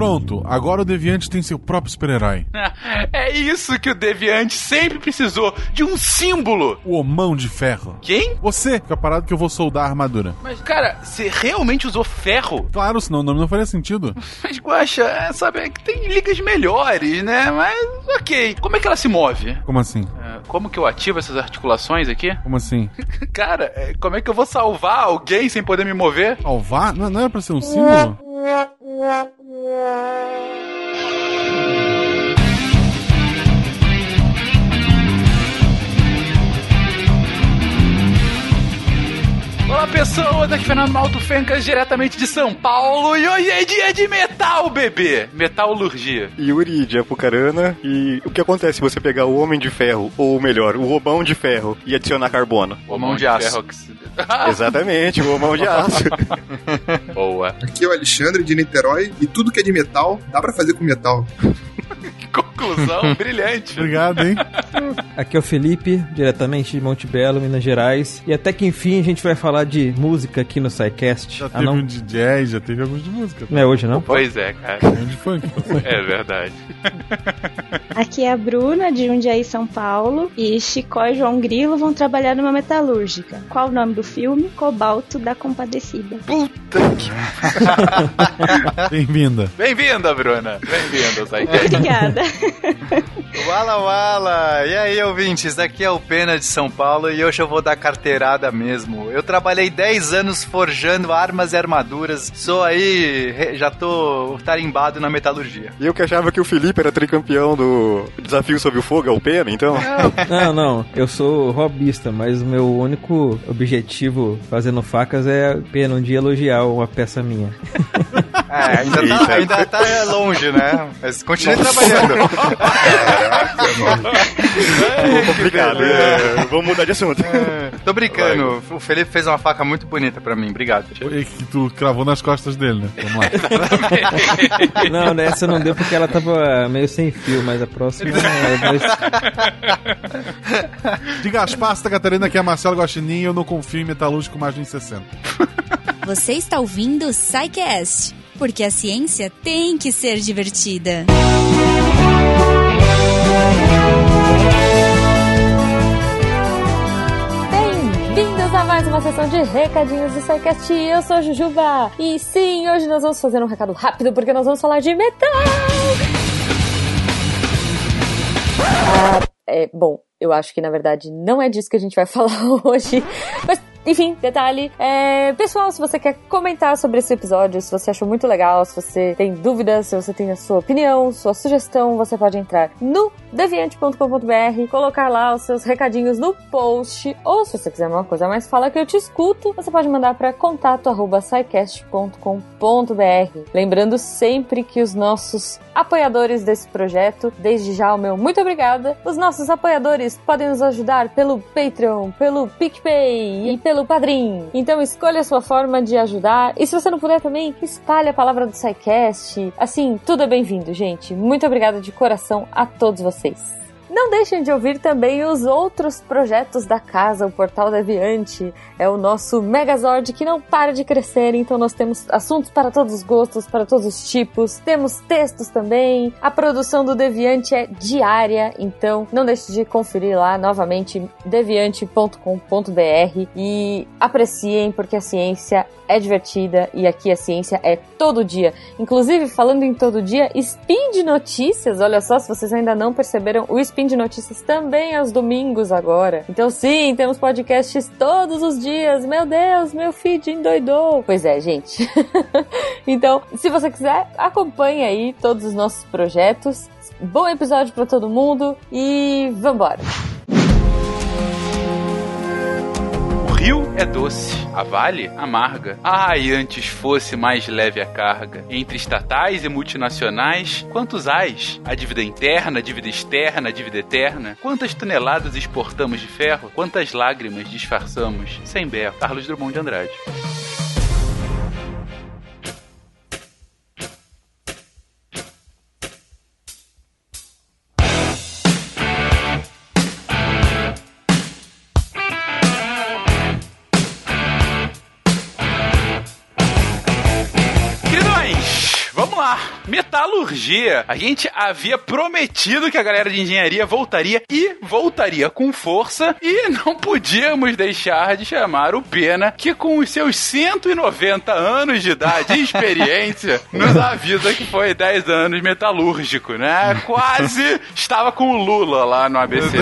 Pronto, agora o Deviante tem seu próprio super-herói. É isso que o Deviante sempre precisou, de um símbolo. O Homão de Ferro. Quem? Você, fica parado que eu vou soldar a armadura. Mas, cara, você realmente usou ferro? Claro, senão o nome não faria sentido. Mas, Guaxa, é, sabe, é que tem ligas melhores, né? Mas, ok. Como é que ela se move? Como assim? É, Como que eu ativo essas articulações aqui? Como assim? Cara, é, como é que eu vou salvar alguém sem poder me mover? Salvar? Não, não era pra ser um símbolo? Yeah. Olá, pessoas! Aqui é Fernando Malto Fencas, diretamente de São Paulo. E hoje é dia de metal, bebê! Metalurgia. Yuri de Apucarana. E o que acontece se você pegar o Homem de Ferro, ou melhor, o Romão de Ferro, e adicionar carbono? O mão de aço. Exatamente, o Romão de Aço. Boa. Aqui é o Alexandre de Niterói e tudo que é de metal dá pra fazer com metal. Conclusão brilhante. Obrigado, hein? Aqui é o Felipe, diretamente de Monte Belo, Minas Gerais. E até que enfim a gente vai falar de música aqui no SciCast. Já Ah, teve não? um de jazz, já teve alguns de música. Não é hoje, não? Pois é, cara. Um de funk. É verdade. Aqui é a Bruna, de Jundiaí, São Paulo, e Chicó e João Grilo vão trabalhar numa metalúrgica. Qual o nome do filme? Cobalto da Compadecida. Puta que. Bem-vinda. Bem-vinda, Bruna. Bem-vinda. Obrigada. Wala Wala! E aí, ouvintes? Aqui é o Pena de São Paulo e hoje eu vou dar carteirada mesmo. Eu trabalhei 10 anos forjando armas e armaduras. Sou aí, já tô tarimbado na metalurgia. E eu que achava que o Felipe era tricampeão do Desafio Sob o Fogo, é o Pena, então? Não, não. Eu sou hobbyista, mas o meu único objetivo fazendo facas é pena um dia elogiar uma peça minha. É, ainda Eita. tá, ainda tá longe, né? Mas continue trabalhando. É complicado. É, vamos mudar de assunto. Tô brincando. O Felipe fez uma faca muito bonita pra mim. Obrigado. E que tu cravou nas costas dele, né? Vamos lá. Não, nessa não deu porque ela tava meio sem fio, mas a próxima é dois... De Gaspar, Santa Catarina, aqui é Marcelo Guaxinim eu não confio em metalúrgico mais de 60. Você está ouvindo o SciCast, porque a ciência tem que ser divertida. Bem-vindos a mais uma sessão de recadinhos do SciCast. Eu sou a Jujuba. E sim, hoje nós vamos fazer um recado rápido porque nós vamos falar de metal. É, bom, eu acho que na verdade não é disso que a gente vai falar hoje. Mas, enfim, detalhe. É, pessoal, se você quer comentar sobre esse episódio, se você achou muito legal, se você tem dúvidas, se você tem a sua opinião, sua sugestão, você pode entrar no deviante.com.br, colocar lá os seus recadinhos no post, ou se você quiser uma coisa mais, fala que eu te escuto, você pode mandar para contato@scicast.com.br. Lembrando sempre que os nossos apoiadores desse projeto, desde já o meu muito obrigada. Os nossos apoiadores podem nos ajudar pelo Patreon, pelo PicPay e pelo Padrim. Então escolha a sua forma de ajudar. E se você não puder também, espalhe a palavra do SciCast. Assim, tudo é bem-vindo, gente. Muito obrigada de coração a todos vocês. Não deixem de ouvir também os outros projetos da casa, o Portal Deviante. É o nosso Megazord que não para de crescer, então nós temos assuntos para todos os gostos, para todos os tipos. Temos textos também. A produção do Deviante é diária, então não deixe de conferir lá novamente deviante.com.br e apreciem porque a ciência é divertida e aqui a ciência é todo dia. Inclusive, falando em todo dia, Spin de Notícias, olha só, se vocês ainda não perceberam, o Spin de Notícias também é aos domingos agora. Então, sim, temos podcasts todos os dias. Meu Deus, meu feed endoidou. Pois é, gente. então, se você quiser, acompanhe aí todos os nossos projetos. Bom episódio para todo mundo e vambora! Rio é doce, a vale amarga. Ai, antes fosse mais leve a carga. Entre estatais e multinacionais, quantos ais? A dívida interna, a dívida externa, a dívida eterna? Quantas toneladas exportamos de ferro? Quantas lágrimas disfarçamos? Sem berro. Carlos Drummond de Andrade. Metalurgia. A gente havia prometido que a galera de engenharia voltaria e voltaria com força e não podíamos deixar de chamar o Pena, que com os seus 190 anos de idade e experiência, nos avisa que foi 10 anos metalúrgico, né? Quase estava com o Lula lá no ABC.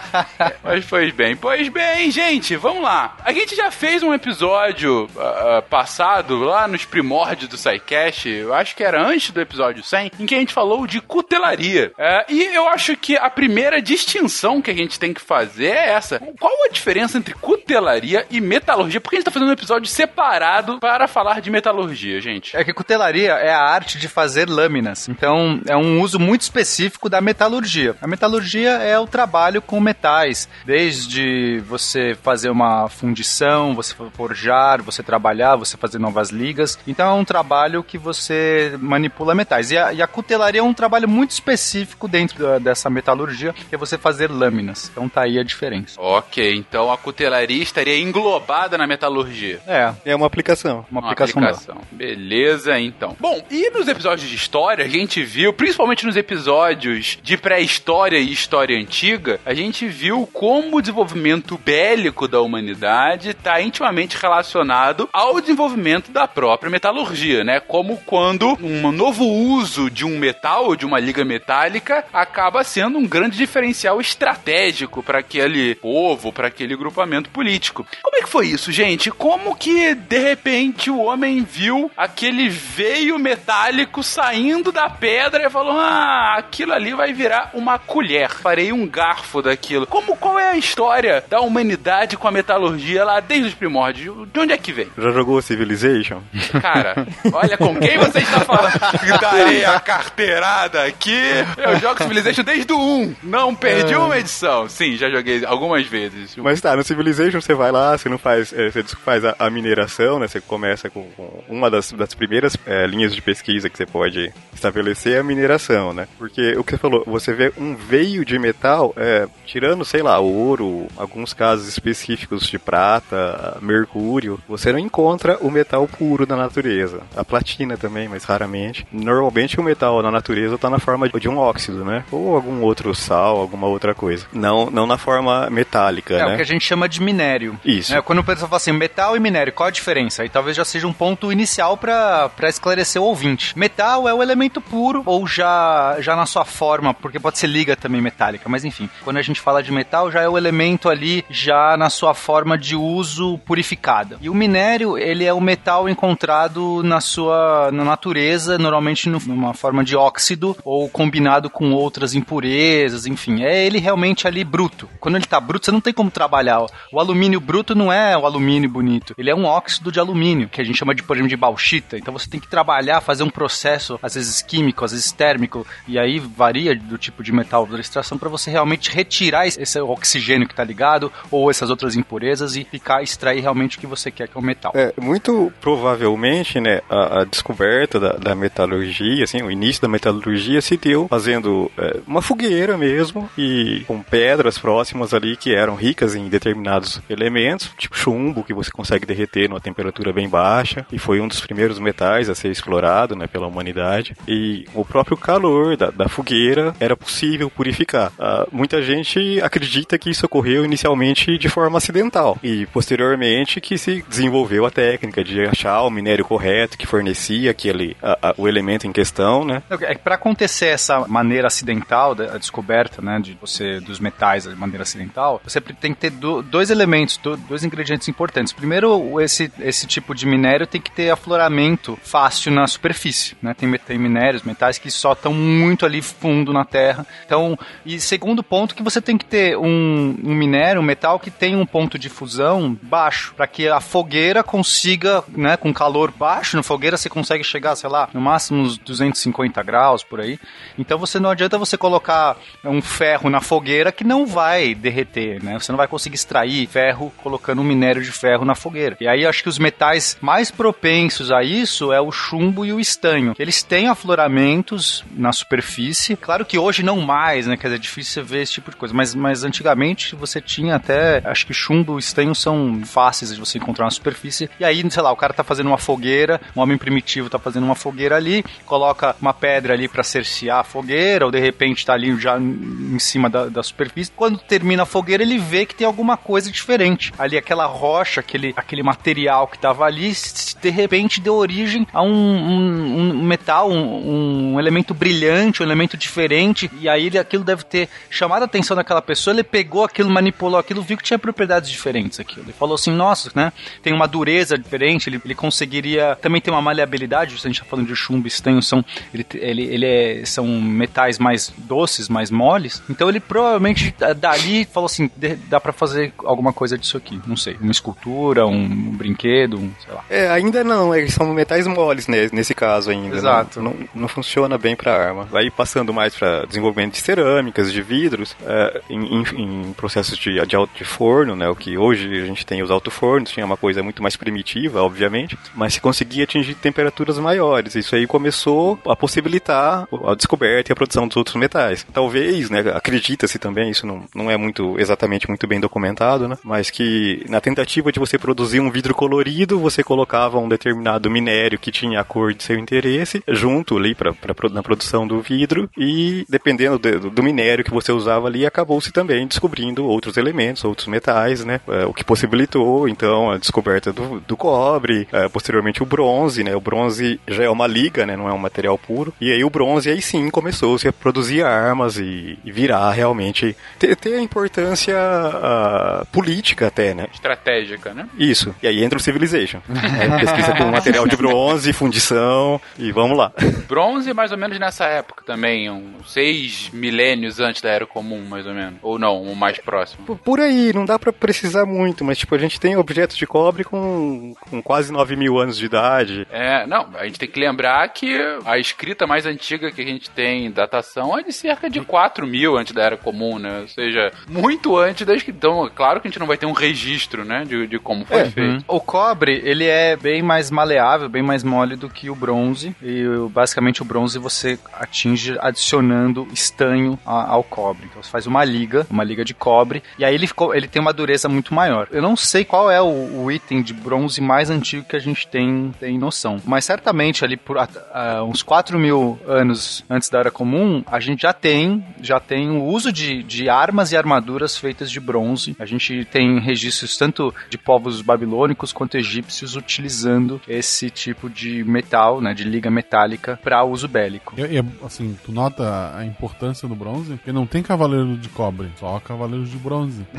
Mas foi bem. Pois bem, gente, vamos lá. A gente já fez um episódio uh, passado, lá nos primórdios do SciCast, eu acho que era antes do episódio 100, em que a gente falou de cutelaria. Uh, e eu acho que a primeira distinção que a gente tem que fazer é essa. Qual a diferença entre cutelaria e metalurgia? Porque a gente tá fazendo um episódio separado para falar de metalurgia, gente. É que cutelaria é a arte de fazer lâminas. Então, é um uso muito específico da metalurgia. A metalurgia é o trabalho com metais, desde você fazer uma fundição, você forjar, você trabalhar, você fazer novas ligas. Então, é um trabalho que você manipula metais. E a, e a cutelaria é um trabalho muito específico dentro da, dessa metalurgia, que é você fazer lâminas. Então, tá aí a diferença. Ok, então a cutelaria estaria englobada na metalurgia. É, É uma aplicação. uma aplicação, dela. Beleza, então. Bom, e nos episódios de história, a gente viu, principalmente nos episódios de pré-história e história antiga, a gente viu como o desenvolvimento bélico da humanidade está intimamente relacionado ao desenvolvimento da própria metalurgia, né? Como quando um novo uso de um metal, de uma liga metálica, acaba sendo um grande diferencial estratégico para aquele povo, para aquele grupamento político. Como é que foi isso, gente? Como que de repente o homem viu aquele veio metálico saindo da pedra e falou: "Ah, aquilo ali vai virar uma colher. Farei um garfo daquilo". Como qual é a história da humanidade com a metalurgia lá desde os primórdios? De onde é que vem? Já jogou Civilization? Cara, olha com quem você está falando. Darei a carteirada aqui. Eu jogo Civilization desde o 1. Não perdi uma edição. Sim, já joguei algumas vezes. Mas tá, no Civilization você vai lá, você não faz, é, você faz a, a mineração, né? Você começa com, com uma das, das primeiras é, linhas de pesquisa que você pode estabelecer é a mineração, né? Porque o que você falou, você vê um veio de metal, é, tirando, sei lá, ouro, alguns casos específicos de prata, mercúrio, você não encontra o metal puro da natureza. A platina também, mas raramente. Normalmente o metal na natureza está na forma de um óxido, né? Ou algum outro sal, alguma outra coisa. Não, não na forma metálica, É né? o que a gente chama de minério. Isso. É, quando o pessoal fala assim, metal e minério, qual a diferença? Aí talvez já seja um ponto inicial para esclarecer o ouvinte. Metal é o elemento puro, ou já, já na sua forma, porque pode ser liga também metálica, mas enfim, quando a gente fala de metal, já é o elemento ali, já na sua forma de uso purificada. E o minério, ele é o metal encontrado na sua na natureza, normalmente no- numa forma de óxido, ou combinado com outras impurezas, enfim. É ele realmente ali bruto. Quando ele tá bruto, você não tem como trabalhar. O alumínio bruto não é o alumínio bonito. Ele é um óxido de alumínio, que a gente chama de, por exemplo, de bauxita. Então você tem que trabalhar, fazer um processo, às vezes químico, às vezes térmico, e aí varia do tipo de metal da extração para você realmente retirar esse esse oxigênio que tá ligado, ou essas outras impurezas, e ficar, extrair realmente o que você quer, que é o metal. É, muito provavelmente, né, a, a descoberta da, da metalurgia, assim, o início da metalurgia se deu fazendo é, uma fogueira mesmo e com pedras próximas ali que eram ricas em determinados elementos, tipo chumbo, que você consegue derreter numa temperatura bem baixa, e foi um dos primeiros metais a ser explorado, né, pela humanidade. E o próprio calor da, da fogueira era possível purificar. Ah, muita gente acredita que isso ocorreu inicialmente de forma acidental e posteriormente que se desenvolveu a técnica de achar o minério correto que fornecia aquele a- a- o elemento em questão, né? É para acontecer essa maneira acidental a descoberta, né, de você dos metais de maneira acidental, você tem que ter do- dois elementos, do- dois ingredientes importantes. Primeiro, esse esse tipo de minério tem que ter afloramento fácil na superfície, né? Tem, tem minérios, metais que só estão muito ali fundo na terra. Então, e segundo ponto que você tem que ter um, um minério, um metal que tem um ponto de fusão baixo, para que a fogueira consiga, né, com calor baixo, na fogueira você consegue chegar, sei lá, no máximo uns 250 graus por aí. Então você não adianta você colocar um ferro na fogueira que não vai derreter, né? Você não vai conseguir extrair ferro colocando um minério de ferro na fogueira. E aí acho que os metais mais propensos a isso é o chumbo e o estanho. Eles têm afloramentos na superfície. Claro que hoje não mais, né? Quer dizer, é difícil você ver esse tipo de coisa, mas, mas antigamente você tinha até, acho que chumbo e estanho são fáceis de você encontrar na superfície. E aí, sei lá, o cara tá fazendo uma fogueira, um homem primitivo tá fazendo uma fogueira fogueira ali, coloca uma pedra ali para cercear a fogueira, ou de repente tá ali já em cima da, da superfície. Quando termina a fogueira, ele vê que tem alguma coisa diferente. Ali, aquela rocha, aquele, aquele material que tava ali, de repente deu origem a um, um, um metal, um, um, elemento brilhante, um elemento diferente. E aí ele, aquilo deve ter chamado a atenção daquela pessoa. Ele pegou aquilo, manipulou aquilo, viu que tinha propriedades diferentes aquilo. Ele falou assim: nossa, né? Tem uma dureza diferente. Ele, ele conseguiria também ter uma maleabilidade. A gente tá falando de chumbo, estanho, são, ele, ele, ele é, são metais mais doces, mais moles. Então ele provavelmente dali falou assim: dá para fazer alguma coisa disso aqui. Não sei, uma escultura, um brinquedo, um, sei lá. É, ainda não, eles são metais moles né, nesse caso ainda. Exato. Não, não, não funciona bem para arma. Vai passando mais para desenvolvimento de cerâmicas, de vidros, é, em, em, em, processos de, de, de forno, né? O que hoje a gente tem os alto-fornos, tinha uma coisa muito mais primitiva, obviamente, mas se conseguia atingir temperaturas maiores. Isso aí começou a possibilitar a descoberta e a produção dos outros metais. Talvez, né, acredita-se também, isso não, não é muito exatamente muito bem documentado, né? Mas que na tentativa de você produzir um vidro colorido, você colocava um determinado minério que tinha a cor de seu interesse junto ali pra, pra, na produção do vidro e dependendo do, do minério que você usava ali, acabou-se também descobrindo outros elementos, outros metais, né? É, o que possibilitou então a descoberta do, do cobre, é, posteriormente o bronze, né? O bronze já é uma liga, né? Não é um material puro. E aí o bronze aí sim começou-se a produzir armas e, e virar realmente ter, ter a importância uh, política até, né? Estratégica, né? Isso. E aí entra o Civilization. é, pesquisa com material de bronze, fundição e vamos lá. Bronze mais ou menos nessa época também, uns seis milênios antes da Era Comum, mais ou menos. Ou não, o mais próximo. Por, por aí, não dá para precisar muito, mas tipo, a gente tem objetos de cobre com, com quase 9 mil anos de idade. É, não, a gente tem que lembrar que a escrita mais antiga que a gente tem, datação, é de cerca de 4 mil antes da Era Comum, né? Ou seja, muito antes da escrita. Então, claro que a gente não vai ter um registro, né, de, de como foi é, feito. O cobre, ele é bem mais maleável, bem mais mole do que o bronze. E basicamente o bronze você atinge adicionando estanho ao cobre. Então você faz uma liga, uma liga de cobre, e aí ele, ficou, ele tem uma dureza muito maior. Eu não sei qual é o, o item de bronze mais antigo que a gente tem, tem noção. Mas certamente ali por uh, uns 4 mil anos antes da Era Comum, a gente já tem, já tem o uso de, de armas e armaduras feitas de bronze. A gente tem registros tanto de povos babilônicos quanto egípcios utilizando esse tipo de metal, né, de liga metálica para uso bélico. E, e, assim, tu nota a importância do bronze? Porque não tem cavaleiro de cobre, só cavaleiros de bronze.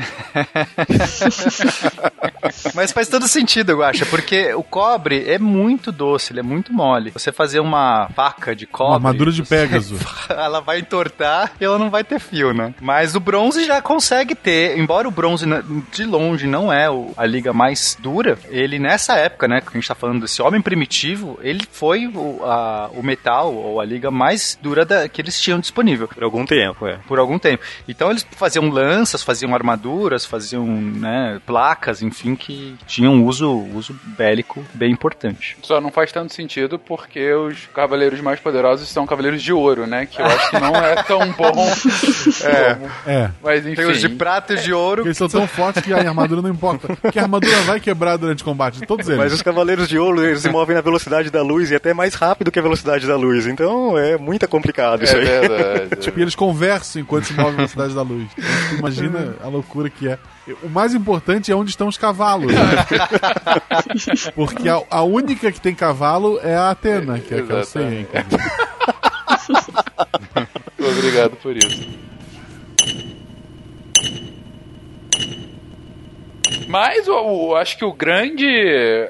Mas faz todo sentido, eu acho, porque o cobre é muito doce, ele é muito mole. Você fazer uma faca de cobre. Uma armadura de Pégaso. ela vai entortar e ela não vai ter fio, né? Mas o bronze já consegue ter, embora o bronze de longe não é a liga mais dura, ele nessa época, né, que a gente tá falando desse homem primitivo, ele foi o, a, o metal ou a liga mais dura da, que eles tinham disponível. Por algum tempo, é. Por algum tempo. Então eles faziam lanças, faziam armaduras, faziam né, placas, enfim, que tinham um uso, uso bélico bem importante. Só não faz tanto sentido porque os cavaleiros mais poderosos são cavaleiros de ouro, né? Que eu acho que não é tão bom. é. É. Mas enfim. Tem os de prata e de ouro. Eles são tão fortes que a armadura não importa. Porque a armadura vai quebrar durante o combate, todos eles. Mas os cavaleiros de ouro, eles se movem na velocidade da luz e até mais rápido que a velocidade da luz. Então é muito complicado isso é aí. Verdade, tipo, eles conversam enquanto se movem na velocidade da luz. Então, imagina a loucura que é. O mais importante é onde estão os cavalos. Né? Porque a, a, única que tem cavalo é a Atena, que é aquela sem. Obrigado por isso. Mas eu, acho que o grande,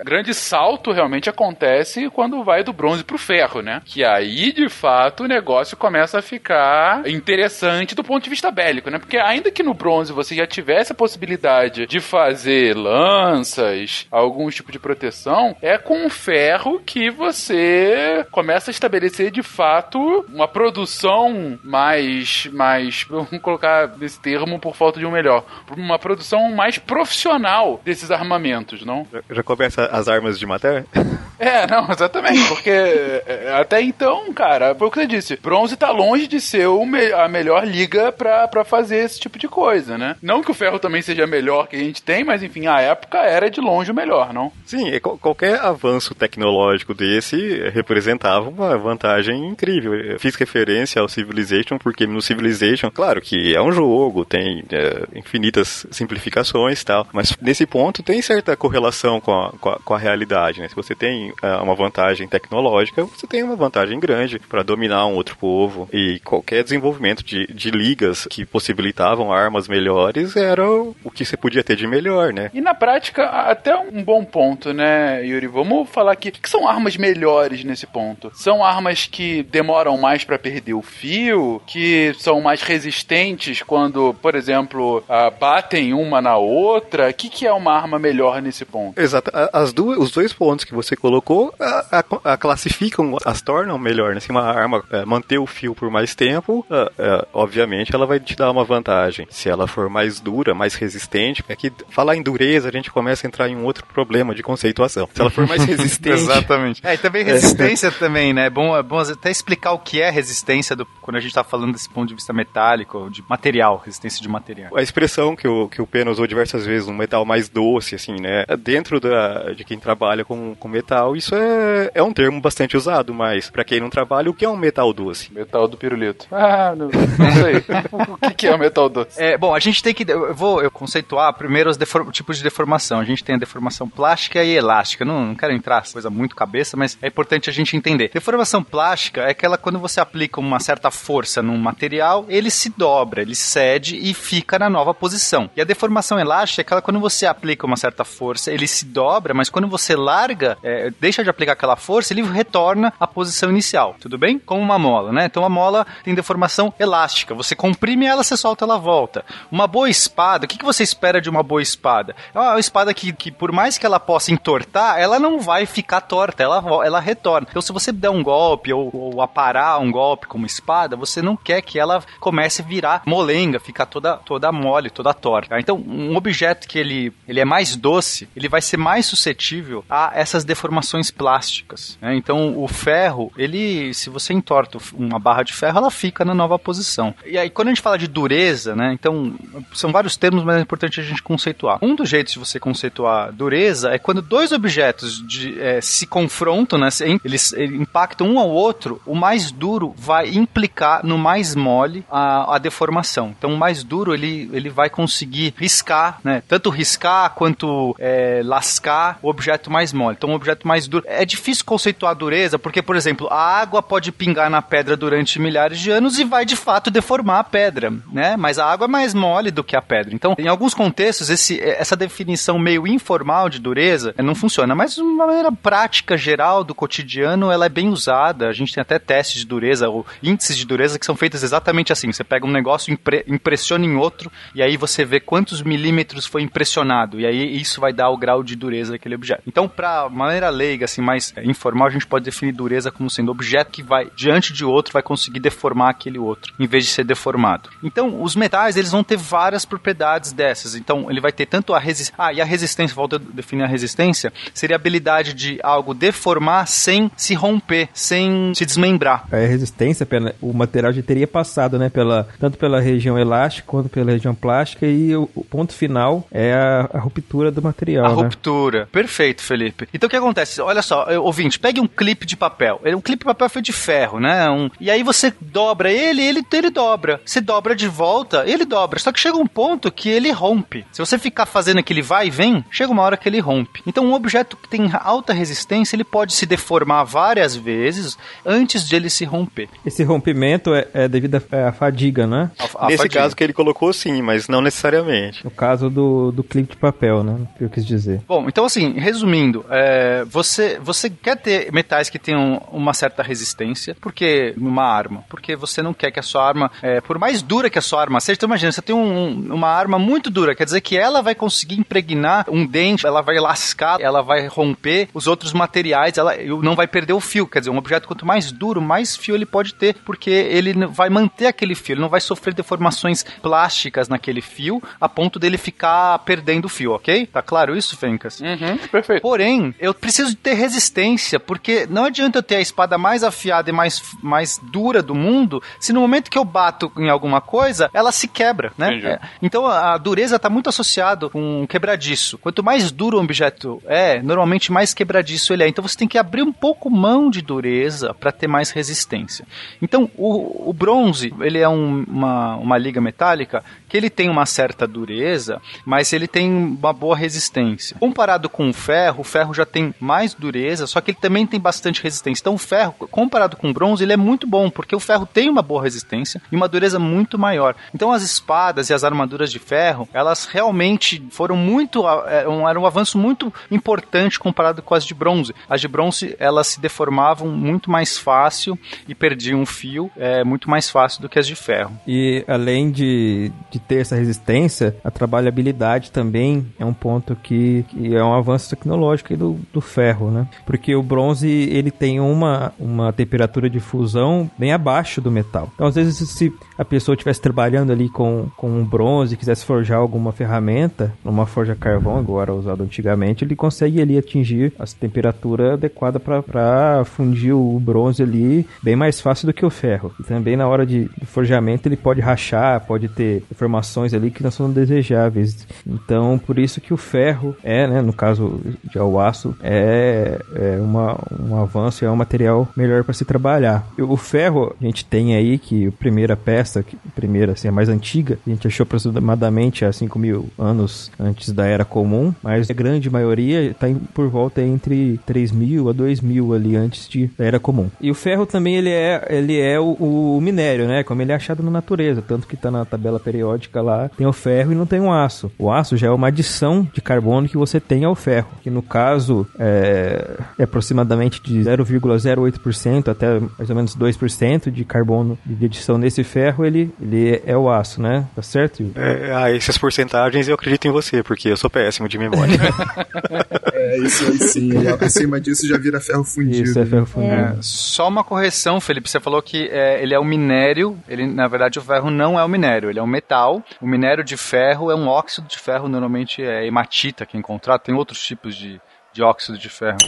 grande salto realmente acontece quando vai do bronze pro ferro, né? Que aí, de fato, o negócio começa a ficar interessante do ponto de vista bélico, né? Porque ainda que no bronze você já tivesse a possibilidade de fazer lanças, algum tipo de proteção, é com o ferro que você começa a estabelecer de fato uma produção mais, mais, vamos colocar esse termo por falta de um melhor, uma produção mais profissional final desses armamentos, não? Já, já começa as armas de matéria? É, não, exatamente, porque é, até então, cara, foi o que você disse, bronze tá longe de ser me- a melhor liga pra, pra fazer esse tipo de coisa, né? Não que o ferro também seja a melhor que a gente tem, mas enfim, a época era de longe o melhor, não? Sim, é qual- qualquer avanço tecnológico desse representava uma vantagem incrível. Eu fiz referência ao Civilization porque no Civilization, claro que é um jogo, tem é, infinitas simplificações e tal, mas nesse ponto tem certa correlação com a, com a, com a realidade, né? Se você tem é, uma vantagem tecnológica, você tem uma vantagem grande para dominar um outro povo e qualquer desenvolvimento de, de ligas que possibilitavam armas melhores era o que você podia ter de melhor, né? E na prática, até um bom ponto, né, Yuri? Vamos falar aqui. O que são armas melhores nesse ponto? São armas que demoram mais pra perder o fio? Que são mais resistentes quando, por exemplo, ah, batem uma na outra? O que, que é uma arma melhor nesse ponto? Exato. As duas, os dois pontos que você colocou a, a- a classificam, as tornam melhor. Né? Se uma arma é, manter o fio por mais tempo, é, é, obviamente ela vai te dar uma vantagem. Se ela for mais dura, mais resistente, é que falar em dureza a gente começa a entrar em um outro problema de conceituação. Se ela for mais resistente, Exatamente. É, e também resistência também, né? É bom, é bom até explicar o que é resistência do, quando a gente tá falando desse ponto de vista metálico, de material, resistência de material. A expressão que o, que o Pena usou diversas vezes, um metal mais doce, assim, né? Dentro da, de quem trabalha com, com metal, isso é, é um termo bastante usado, mas pra quem não trabalha, o que é um metal doce? Metal do pirulito. Ah, não, não sei. o que, que é o metal doce? É, bom, a gente tem que. Eu vou eu conceituar primeiro os tipos de deformação. A gente tem a deformação plástica e elástica. Não, não quero entrar coisa muito cabeça, mas é importante a gente entender. Deformação plástica é aquela quando você aplica uma certa força num material, ele se dobra, ele cede e fica na nova posição. E a deformação elástica é aquela quando você aplica uma certa força, ele se dobra, mas quando você larga, é, deixa de aplicar aquela força, ele retorna à posição inicial. Tudo bem? Como uma mola, né? Então a mola tem deformação elástica. Você comprime ela, você solta, ela volta. Uma boa espada, o que, que você espera de uma boa espada? É uma espada que, que, por mais que ela possa entortar, ela não vai ficar torta, ela, ela retorna. Então, se você der um golpe ou, ou aparar um golpe com uma espada, você não quer que ela comece a virar molenga, ficar toda, toda mole, toda torta. Então, um objeto que ele, ele é mais doce, ele vai ser mais suscetível a essas deformações plásticas. né? Então, o ferro, ele, se você entorta uma barra de ferro, ela fica na nova posição. E aí, quando a gente fala de dureza, né? Então, são vários termos, mas é importante a gente conceituar. Um dos jeitos de você conceituar dureza é quando dois objetos de, eh, se confrontam, né? Eles, eh, impactam um ao outro, o mais duro vai implicar no mais mole a, a deformação. Então, o mais duro, ele, ele vai conseguir riscar, né? Tanto riscar quanto eh, lascar o objeto mais mole. Então, o objeto mais duro. É difícil conceituar a dureza, porque, por exemplo, a água pode pingar na pedra durante milhares de anos e vai de fato deformar a pedra, né? Mas a água é mais mole do que a pedra. Então, em alguns contextos, esse, essa definição meio informal de dureza eh, não funciona, mas de uma maneira prática, geral, do cotidiano, ela é bem usada. A gente tem até testes de dureza, ou índices de dureza que são feitos exatamente assim. Você pega um negócio, impre- impressiona em outro, e aí você vê quantos milímetros foi impressionado, e aí isso vai dar o grau de dureza daquele objeto. Então, para maneira leiga, assim, mais informal, a gente pode definir dureza como sendo objeto que vai diante de outro, vai conseguir deformar aquele outro, em vez de ser deformado. Então, os metais, eles vão ter várias propriedades dessas. Então, ele vai ter tanto a resistência. Ah, e a resistência, volta a definir a resistência, seria a habilidade de algo deformar sem se romper, sem se desmembrar. A resistência, o material já teria passado, né? Pela, tanto pela região elástica quanto pela região plástica, e o, o ponto final é a, a ruptura do material. A né? ruptura. Perfeito, Felipe. Então o que acontece? Olha só, ouvinte, pegue um clipe de papel. Um clipe de papel feito de ferro, né? Um- e aí você dobra ele, ele, ele dobra. Você dobra de volta, ele dobra. Só que chega um ponto que ele rompe. Se você ficar fazendo aquele vai e vem, chega uma hora que ele rompe. Então um objeto que tem alta resistência, ele pode se deformar várias vezes antes de ele se romper. Esse rompimento é, é devido à à fadiga, né? A- a Nesse fadiga. caso que ele colocou, sim, mas não necessariamente. No caso do, do clipe de papel, né? Eu quis dizer. Bom, então assim, resumindo, é, você, você quer ter metais que tenham uma certa resistência, porque numa arma, porque você não quer que a sua arma, é, por mais dura que a sua arma seja, então imagina, você tem um- uma arma muito dura, quer dizer que ela vai conseguir impregnar um dente, ela vai lascar, ela vai romper os outros materiais, ela não vai perder o fio, quer dizer, um objeto quanto mais duro, mais fio ele pode ter, porque ele vai manter aquele fio, ele não vai sofrer deformações plásticas naquele fio, a ponto dele ficar perdendo o fio, ok? Tá claro isso, Fencas? Uhum, perfeito. Porém, eu preciso ter resistência, porque não adianta eu ter a espada mais afiada e mais, mais dura do mundo, se no momento que eu bato em alguma coisa, ela se quebra, né? É, então a a dureza está muito associado com quebradiço. Quanto mais duro o objeto é, normalmente mais quebradiço ele é. Então você tem que abrir um pouco mão de dureza para ter mais resistência. Então o, o bronze, ele é um- uma, uma liga metálica que ele tem uma certa dureza, mas ele tem uma boa resistência. Comparado com o ferro, o ferro já tem mais dureza, só que ele também tem bastante resistência. Então o ferro, comparado com o bronze, ele é muito bom, porque o ferro tem uma boa resistência e uma dureza muito maior. Então as espadas e as armaduras de ferro, elas realmente foram muito, ah, era um, avanço muito importante comparado com as de bronze. As de bronze, elas se deformavam muito mais fácil e perdiam fio é, muito mais fácil do que as de ferro. E além de ter essa resistência, a trabalhabilidade também é um ponto que, que é um avanço tecnológico do, do ferro, né? Porque o bronze ele tem uma, uma temperatura de fusão bem abaixo do metal. Então, às vezes, se a pessoa estivesse trabalhando ali com, com um bronze quisesse forjar alguma ferramenta, numa forja carvão, agora usada antigamente, ele consegue ali atingir a temperatura adequada para fundir o bronze ali bem mais fácil do que o ferro. E também na hora de, de forjamento ele pode rachar, pode ter informações ali que não são desejáveis. Então, por isso que o ferro é, né, no caso de o aço, é, é uma, um avanço, é um material melhor para se trabalhar. O ferro, a gente tem aí que a primeira peça, a primeira, assim, a mais antiga, a gente achou aproximadamente há 5 mil anos antes da Era Comum, mas a grande maioria está por volta entre 3 mil a 2 mil ali antes de, da Era Comum. E o ferro também ele é, ele é o, o minério, né? Como ele é achado na natureza, tanto que está na tabela periódica lá, tem o ferro e não tem o aço. O aço já é uma adição de carbono que você tem ao ferro, que no caso é, é aproximadamente de 0,08% até mais ou menos 2% de carbono de adição nesse ferro, ele, ele é o aço, né? Tá certo? Igor? É, ah, essas porcentagens eu acredito em você, porque eu sou péssimo de memória. É, isso aí sim. Acima disso já vira ferro fundido. Isso, é ferro fundido. É, só uma correção, Felipe. Você falou que é, ele é um minério. Ele, na verdade, o ferro não é um minério, ele é um metal. O minério de ferro é um óxido de ferro, normalmente é hematita que é encontrado. Tem outros tipos de, de óxido de ferro.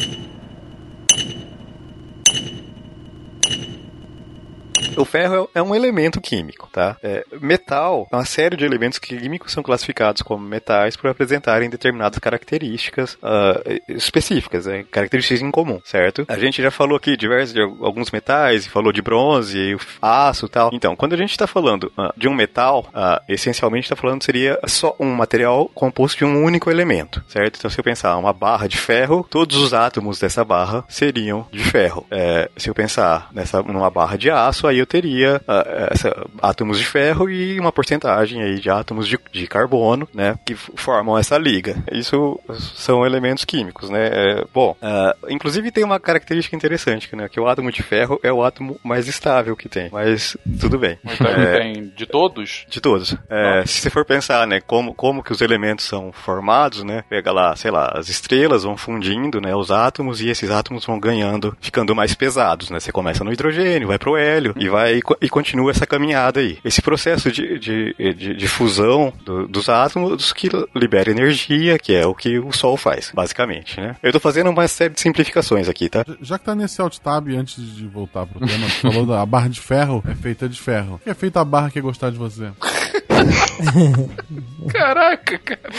O ferro é é um elemento químico, tá? É, metal, uma série de elementos químicos são classificados como metais por apresentarem determinadas características ah, específicas, né? características em comum, certo? A gente já falou aqui diversos de alguns metais, falou de bronze, aço e tal. Então, quando a gente está falando ah, de um metal, ah, essencialmente está falando seria só um material composto de um único elemento, certo? Então, se eu pensar uma barra de ferro, todos os átomos dessa barra seriam de ferro. É, se eu pensar nessa numa barra de aço, aí eu teria ah, essa- átomos de ferro e uma porcentagem aí de átomos de, de carbono, né, que formam essa liga. Isso são elementos químicos, né? É, bom, ah, inclusive tem uma característica interessante, né, que o átomo de ferro é o átomo mais estável que tem. Mas tudo bem. Então É, tem de todos? de todos. É, se você for pensar, né, como, como que os elementos são formados, né, pega lá, sei lá, as estrelas vão fundindo, né, os átomos e esses átomos vão ganhando, ficando mais pesados, né, você começa no hidrogênio, vai pro hélio e e, co- e continua essa caminhada aí. Esse processo de, de, de, de fusão do- dos átomos que libera energia, que é o que o Sol faz, basicamente, né. Eu tô fazendo uma série de simplificações aqui, tá? Já que tá nesse alt tab, antes de voltar pro tema, você falou da a barra de ferro é feita de ferro. O que é feita a barra que é gostar de você? Caraca, cara.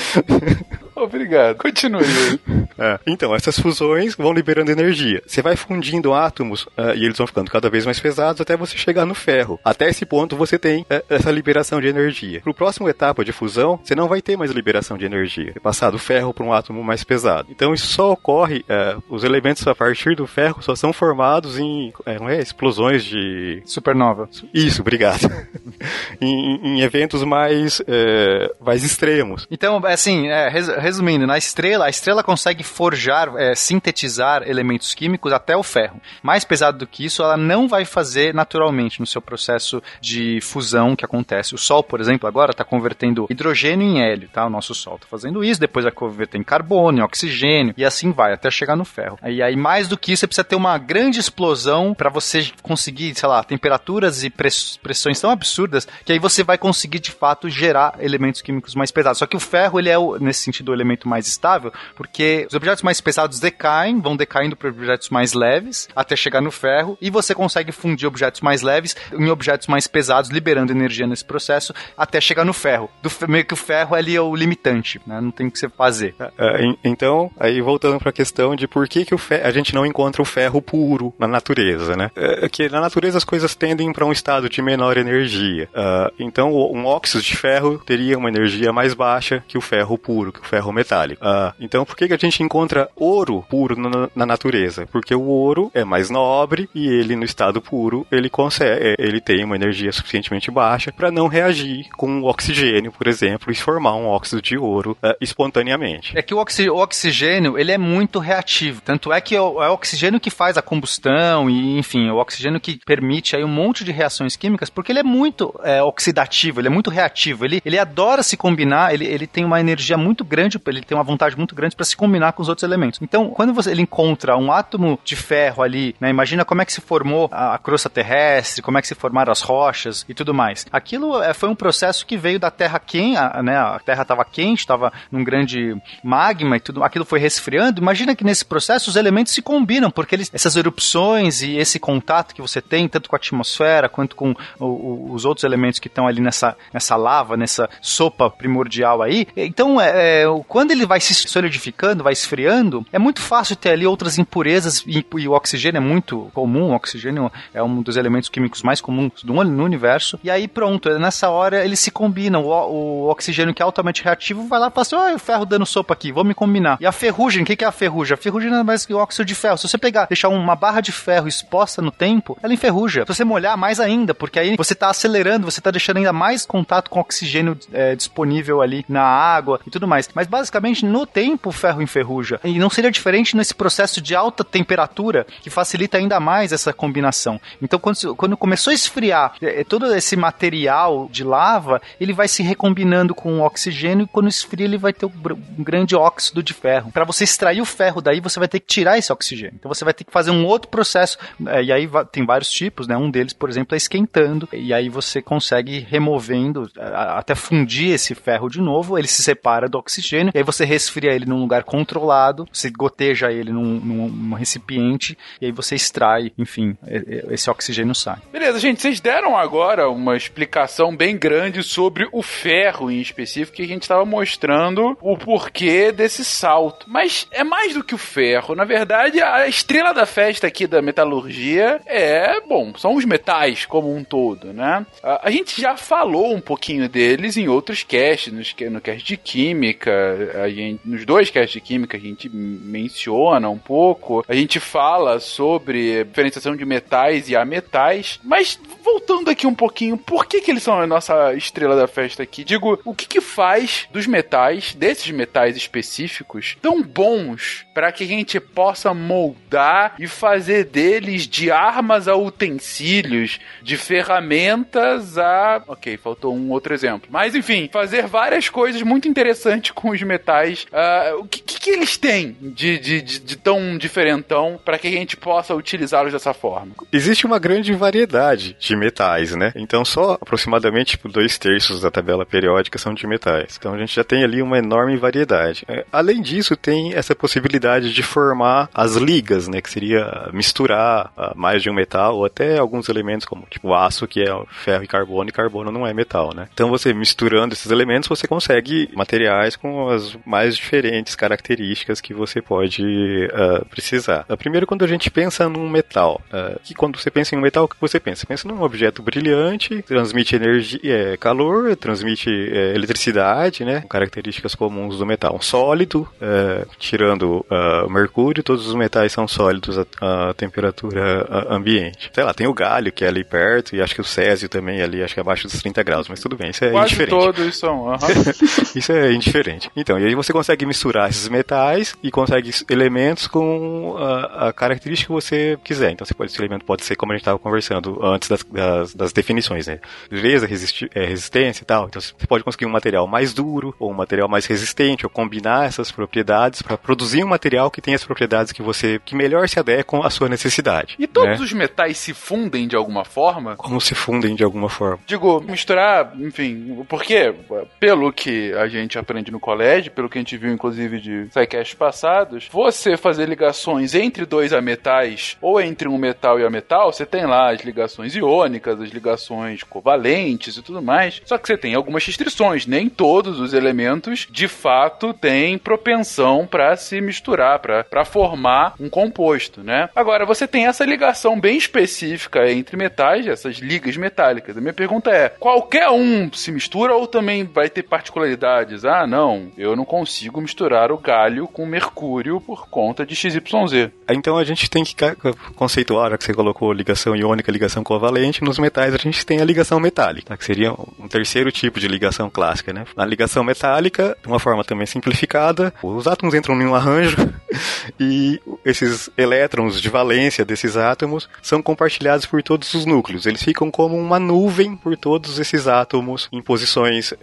Obrigado. Continue. É, Então, essas fusões vão liberando energia. Você vai fundindo átomos ah, e eles vão ficando cada vez mais pesados até você chegar no ferro. Até esse ponto você tem eh, essa liberação de energia. Para a próxima etapa de fusão, você não vai ter mais liberação de energia. Você passar do ferro para um átomo mais pesado. Então, isso só ocorre, eh, os elementos a partir do ferro só são formados em não é, explosões de Supernova. isso, obrigado. em, em eventos mais, eh, mais extremos. Então, assim, é, res- resumindo, na estrela, a estrela consegue forjar, é, sintetizar elementos químicos até o ferro. Mais pesado do que isso, ela não vai fazer naturalmente no seu processo de fusão que acontece. O Sol, por exemplo, agora está convertendo hidrogênio em hélio, tá? O nosso Sol está fazendo isso, depois vai converter em carbono, em oxigênio, e assim vai, até chegar no ferro. E aí, mais do que isso, você precisa ter uma grande explosão para você conseguir, sei lá, temperaturas e pressões tão absurdas que aí você vai conseguir, de fato, gerar elementos químicos mais pesados. Só que o ferro, ele é, nesse sentido, o elemento mais estável, porque os objetos mais pesados decaem, vão decaindo para objetos mais leves, até chegar no ferro, e você consegue fundir objetos mais leves em objetos mais pesados, liberando energia nesse processo, até chegar no ferro. Do, meio que o ferro ali é o limitante, né? Não tem o que você fazer. Uh, então, aí voltando para a questão de por que, que ferro, a gente não encontra o ferro puro na natureza, né? É, é que na natureza as coisas tendem para um estado de menor energia. Uh, então, um óxido de ferro teria uma energia mais baixa que o ferro puro, que o ferro metálico. Uh, então, por que, que a gente encontra ouro puro na, na, natureza? Porque o ouro é mais nobre e ele, no estado puro, ele consegue, ele tem uma energia suficientemente baixa para não reagir com o oxigênio, por exemplo, e formar um óxido de ouro uh, espontaneamente. É que o, oxi o, oxigênio ele é muito reativo, tanto é que é o, é oxigênio que faz a combustão e, enfim, o oxigênio que permite aí um monte de reações químicas, porque ele é muito é, oxidativo, ele é muito reativo, ele, ele adora se combinar, ele, ele tem uma energia muito grande, ele tem uma vontade muito grande para se combinar com os outros elementos. Então, quando você, ele encontra um átomo de ferro ali, né, imagina como é que se formou a, a crosta terrestre, como é que se formaram as rochas e tudo mais. Aquilo é, foi um processo que veio da Terra quente, a, né, a Terra estava quente, estava num grande magma e tudo, aquilo foi resfriando. Imagina que nesse processo os elementos se combinam, porque eles, essas erupções e esse contato que você tem, tanto com a atmosfera quanto com o, o, os outros elementos que estão ali nessa, nessa lava, nessa sopa primordial aí. Então, é, é, quando ele vai se solidificando, vai esfriando, é muito fácil ter ali outras impurezas e, e o oxigênio é muito comum. O oxigênio é um dos elementos químicos mais comuns do, no universo. E aí, pronto, nessa hora eles se combinam. O, o oxigênio que é altamente reativo vai lá e fala assim: oh, o ferro dando sopa aqui, vou me combinar. E a ferrugem, o que, que é a ferrugem? A ferrugem é mais que o óxido de ferro. Se você pegar, deixar uma barra de ferro exposta no tempo, ela enferruja. Se você molhar mais ainda, porque aí você está acelerando, você está deixando ainda mais contato com oxigênio é, disponível ali na água e tudo mais. Mas basicamente no tempo o ferro enferruja. E não seria diferente nesse processo de alta temperatura que facilita ainda mais essa combinação. Então quando, quando começou a esfriar é, todo esse material de lava, ele vai se recombinando com oxigênio e quando esfria ele vai ter um grande óxido de ferro. Para você extrair o ferro daí, você vai ter que tirar esse oxigênio. Então você vai ter que fazer um outro processo. É, e aí tem vários tipos, né? Um deles, por exemplo, é esquentando. E aí você consegue removendo, até fundir esse ferro de novo, ele se separa do oxigênio, e aí você resfria ele num lugar controlado, você goteja ele num, num, num recipiente, e aí você extrai, enfim, esse oxigênio sai. Beleza, gente, vocês deram agora uma explicação bem grande sobre o ferro em específico, que a gente estava mostrando o porquê desse salto. Mas é mais do que o ferro. Na verdade, a estrela da festa aqui da metalurgia é, bom, são os metais como um todo, né? A, gente já falou um pouquinho deles em outros casts, nos, no cast de química, a gente, nos dois casts de química a gente menciona um pouco, a gente fala sobre diferenciação de metais e ametais, mas voltando aqui um pouquinho, por que que eles são a nossa estrela da festa aqui? Digo, o que que faz dos metais, desses metais específicos, tão bons para que a gente possa moldar e fazer deles de armas a utensílios, de ferramentas a. Ok, faltou um outro exemplo. Mas enfim, fazer várias coisas muito interessantes com os metais. Uh, o que, que, eles têm de, de, de, de tão diferentão para que a gente possa utilizá-los dessa forma? Existe uma grande variedade de metais, né? Então só aproximadamente tipo, dois terços da tabela periódica são de metais. Então a gente já tem ali uma enorme variedade. É, além disso, tem essa possibilidade de formar as ligas, né? Que seria misturar uh, mais de um metal ou até alguns elementos como tipo aço, que é ferro e carbono, e carbono não é metal, né? Então você misturando esses elementos, você consegue materiais com as mais diferentes características que você pode uh, precisar. Uh, primeiro, quando a gente pensa num metal, uh, que quando você pensa em um metal, o que você pensa? Você pensa num objeto brilhante, transmite energia, é, calor, transmite é, eletricidade, né? Características comuns do metal. Um sólido, é, tirando o mercúrio, todos os metais são sólidos a temperatura ambiente. Sei lá, tem o galho que é ali perto e acho que o césio também ali, acho que é abaixo dos 30 graus, mas tudo bem, isso é Quase indiferente. todos são, isso é indiferente. Então, e aí você consegue misturar esses metais e consegue elementos com a, a característica que você quiser. Então, você pode, esse elemento pode ser, como a gente estava conversando antes das, das, das definições, né? Dureza, resisti, é, resistência e tal. Então, você pode conseguir um material mais duro ou um material mais resistente ou combinar essas propriedades para produzir um material que tenha as propriedades que você que melhor se adequam à sua necessidade. E todos né? os metais se fundem de alguma forma? Como se fundem de alguma forma. Digo, misturar, enfim, porque pelo que a gente aprende no colégio, pelo que a gente viu inclusive de sidecasts passados, você fazer ligações entre dois ametais ou entre um metal e a metal, você tem lá as ligações iônicas, as ligações covalentes e tudo mais. Só que você tem algumas restrições, nem todos os elementos de fato têm propensão para se misturar, para formar um composto, né? Agora, você tem essa ligação bem específica entre metais, essas ligas metálicas. A minha pergunta é: qualquer um se mistura ou também vai ter particularidades? Ah, não, eu não consigo misturar o galho com mercúrio por conta de XYZ. Então a gente tem que conceituar, já que você colocou ligação iônica, ligação covalente, nos metais a gente tem a ligação metálica, que seria um terceiro tipo de ligação clássica, né? Na ligação metálica, de uma forma também simplificada, os átomos entram em um arranjo e esses elétrons de valência desses átomos são compartilhados por todos os núcleos. Eles ficam como uma nuvem por todos esses átomos em posições uh,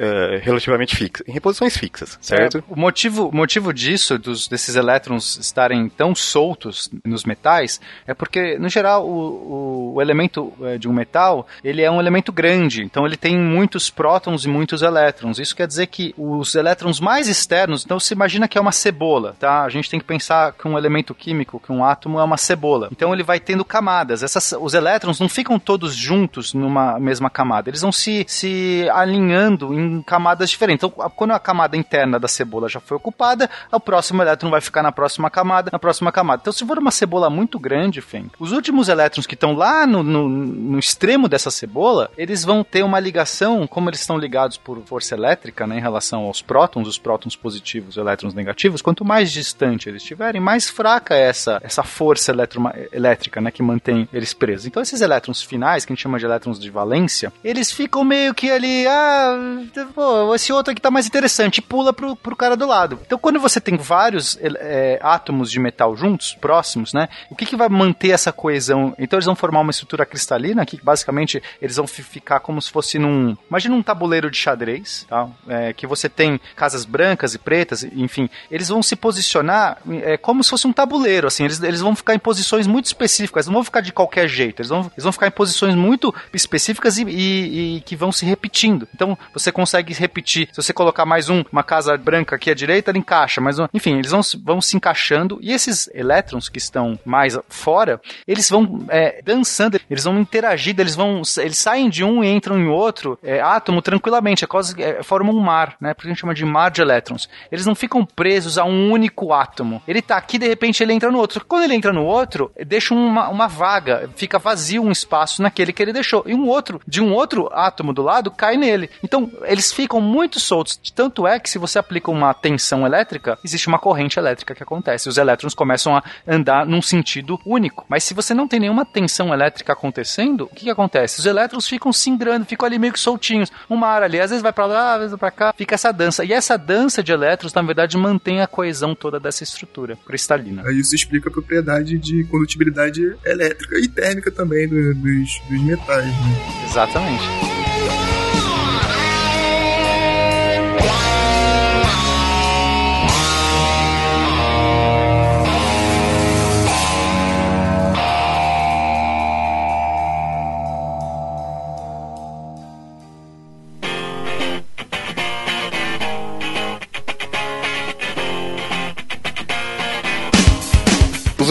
relativamente fixas, em posições fixas, certo? É, o motivo, motivo disso, dos, desses elétrons estarem tão soltos nos metais, é porque, no geral, o, o, elemento é, de um metal, ele é um elemento grande, então ele tem muitos prótons e muitos elétrons. Isso quer dizer que os elétrons mais externos, então se imagina que é uma cebola, tá? A gente tem que pensar que um elemento químico, que um átomo é uma cebola. Então ele vai tendo camadas. Essas, os elétrons não ficam todos juntos numa mesma camada, eles vão se, se alinhando em camadas diferentes. Então, quando a camada interna da cebola já foi ocupada, o próximo elétron vai ficar na próxima camada, na próxima camada. Então, se for uma cebola muito grande, Fem, os últimos elétrons que estão lá no, no, no, extremo dessa cebola, eles vão ter uma ligação, como eles estão ligados por força elétrica, né, em relação aos prótons, os prótons positivos, os elétrons negativos, quanto mais distante eles estiverem, mais fraca é essa, essa força elétrica, né, que mantém eles presos. Então, esses elétrons finais, que a gente chama de elétrons de valência, eles ficam meio que ali, ah, pô, esse outro aqui tá mais interessante, e pula pro, pro cara do lado. Então, quando você tem vários é, átomos de metal juntos, próximos, né, o que, que vai manter essa coesão? Então, eles vão formar uma estrutura cristalina, que basicamente eles vão ficar como se fosse num. Imagina um tabuleiro de xadrez, tá? É, que você tem casas brancas e pretas, enfim, eles vão se posicionar é, como se fosse um tabuleiro, assim, eles, eles vão ficar em posições muito específicas, não vão ficar de qualquer jeito, eles vão, eles vão ficar em posições muito específicas e, e, e que vão se repetindo. Então, você consegue repetir, se você colocar mais um, uma casa branca aqui à direita, ele encaixa, mas enfim, eles vão, vão se encaixando e esses elétrons que estão mais fora, eles vão é, dançando, eles vão interagindo, eles vão, eles saem de um e entram em outro é, átomo tranquilamente, é quase, é, um mar, né? Porque a gente chama de mar de elétrons. Eles não ficam presos a um único átomo. Ele tá aqui, de repente ele entra no outro. Quando ele entra no outro, deixa uma, uma vaga, fica vazio um espaço naquele que ele deixou. E um outro, de um outro átomo do lado, cai nele. Então, eles ficam muito soltos. Tanto é que se você aplica uma tensão elétrica, existe uma corrente elétrica que acontece. Os elétrons começam a andar num sentido único. Mas se você não tem nenhuma tensão elétrica acontecendo, o que, que acontece? Os elétrons ficam singrando, ficam ali meio que soltinhos. Uma área ali, às vezes vai para lá, às vezes vai pra cá. Fica essa dança. E essa dança de elétrons, na verdade, mantém a coesão toda dessa estrutura cristalina. Isso explica a propriedade de condutibilidade elétrica e térmica também dos, dos, dos metais. Né? Exatamente.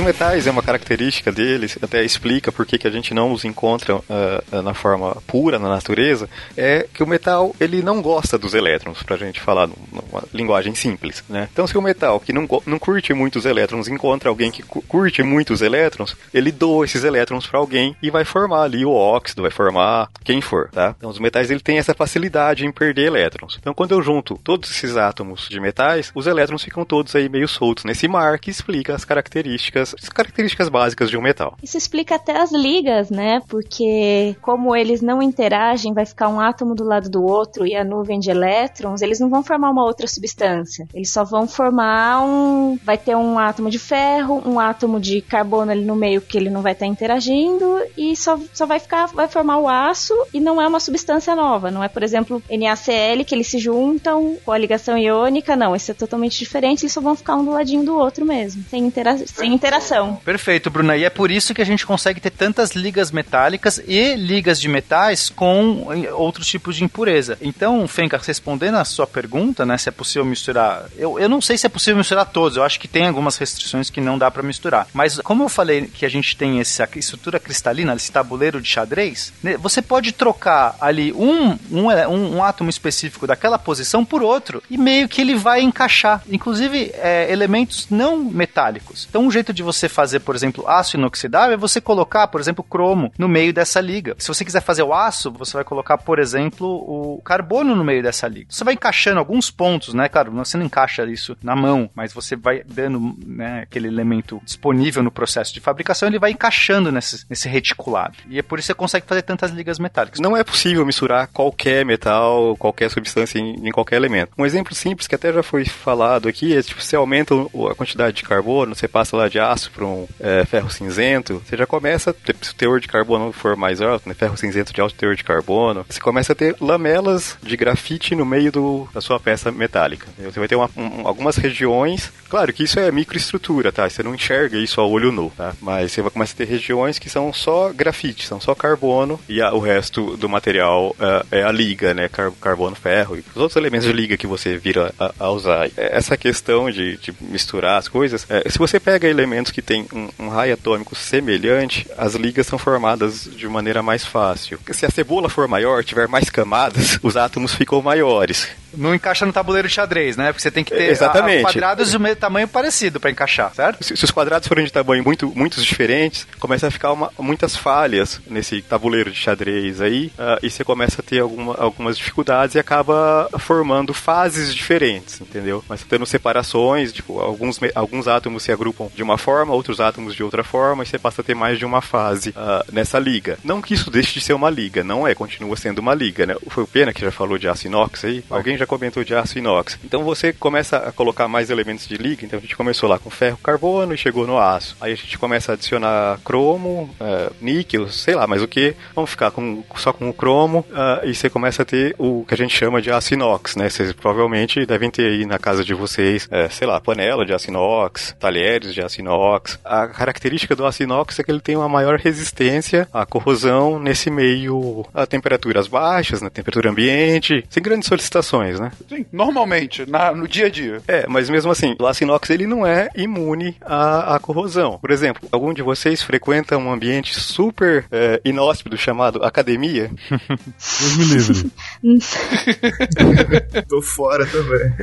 Metais é uma característica deles, até explica por que a gente não os encontra uh, na forma pura na natureza, é que o metal ele não gosta dos elétrons, pra gente falar numa linguagem simples, né? Então se o metal que não, não curte muitos elétrons encontra alguém que curte muitos elétrons, ele doa esses elétrons para alguém e vai formar ali o óxido, vai formar quem for, tá? Então os metais ele tem essa facilidade em perder elétrons. Então quando eu junto todos esses átomos de metais, os elétrons ficam todos aí meio soltos nesse mar que explica as características as características básicas de um metal. Isso explica até as ligas, né? Porque como eles não interagem, vai ficar um átomo do lado do outro e a nuvem de elétrons, eles não vão formar uma outra substância. Eles só vão formar um. Vai ter um átomo de ferro, um átomo de carbono ali no meio que ele não vai estar interagindo e só, só vai ficar, vai formar o aço e não é uma substância nova. Não é, por exemplo, NaCl que eles se juntam com a ligação iônica. Não, isso é totalmente diferente. Eles só vão ficar um do ladinho do outro mesmo, sem, intera sem interação. Perfeito, Bruna. E é por isso que a gente consegue ter tantas ligas metálicas e ligas de metais com outros tipos de impureza. Então, Fenka, respondendo a sua pergunta, né, se é possível misturar, eu, eu não sei se é possível misturar todos. Eu acho que tem algumas restrições que não dá para misturar. Mas como eu falei que a gente tem essa estrutura cristalina, esse tabuleiro de xadrez, né, você pode trocar ali um, um, um, um átomo específico daquela posição por outro e meio que ele vai encaixar. Inclusive, é, elementos não metálicos. Então, um jeito de você fazer, por exemplo, aço inoxidável é você colocar, por exemplo, cromo no meio dessa liga. Se você quiser fazer o aço, você vai colocar, por exemplo, o carbono no meio dessa liga. Você vai encaixando alguns pontos, né? Claro, você não encaixa isso na mão, mas você vai dando né, aquele elemento disponível no processo de fabricação, ele vai encaixando nesse, nesse reticulado. E é por isso que você consegue fazer tantas ligas metálicas. Não é possível misturar qualquer metal, qualquer substância em, em qualquer elemento. Um exemplo simples que até já foi falado aqui é tipo, você aumenta a quantidade de carbono, você passa lá de aço para um é, ferro cinzento, você já começa, se o teor de carbono for mais alto, né, ferro cinzento de alto teor de carbono, você começa a ter lamelas de grafite no meio do, da sua peça metálica. Você vai ter uma, um, algumas regiões, claro que isso é microestrutura, tá? Você não enxerga isso a olho nu, tá? Mas você vai começar a ter regiões que são só grafite, são só carbono e a, o resto do material uh, é a liga, né? Car carbono, ferro e os outros elementos de liga que você vira a, a usar. Essa questão de, de misturar as coisas, é, se você pega elementos que têm um, um raio atômico semelhante, as ligas são formadas de maneira mais fácil. Se a cebola for maior, tiver mais camadas, os átomos ficam maiores. Não encaixa no tabuleiro de xadrez, né? Porque você tem que ter Exatamente. A, a quadrados de um tamanho parecido para encaixar, certo? Se, se, os quadrados forem de tamanho muito, muitos diferentes, começa a ficar uma, muitas falhas nesse tabuleiro de xadrez aí, uh, e você começa a ter alguma, algumas dificuldades e acaba formando fases diferentes, entendeu? Mas tendo separações, tipo, alguns, alguns átomos se agrupam de uma forma, outros átomos de outra forma, e você passa a ter mais de uma fase uh, nessa liga. Não que isso deixe de ser uma liga, não é, continua sendo uma liga, né? Foi o Pena que já falou de aço inox aí, alguém já comentou de aço inox. Então você começa a colocar mais elementos de liga, então a gente começou lá com ferro, carbono e chegou no aço. Aí a gente começa a adicionar cromo, uh, níquel, sei lá, mas o que? Vamos ficar com, só com o cromo uh, e você começa a ter o que a gente chama de aço inox, né? Vocês provavelmente devem ter aí na casa de vocês, uh, sei lá, panela de aço inox, talheres de aço inox. A característica do aço inox é que ele tem uma maior resistência à corrosão nesse meio a temperaturas baixas, na temperatura ambiente, sem grandes solicitações, né? Sim, normalmente, na, no dia a dia. É, mas mesmo assim, o aço inox ele não é imune à, à corrosão. Por exemplo, algum de vocês frequenta um ambiente super é, inóspito chamado academia? Deus me livre. Tô fora também.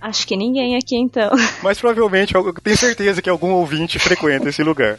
Acho que ninguém aqui então. Mas provavelmente, eu tenho certeza que algum ouvinte frequenta esse lugar.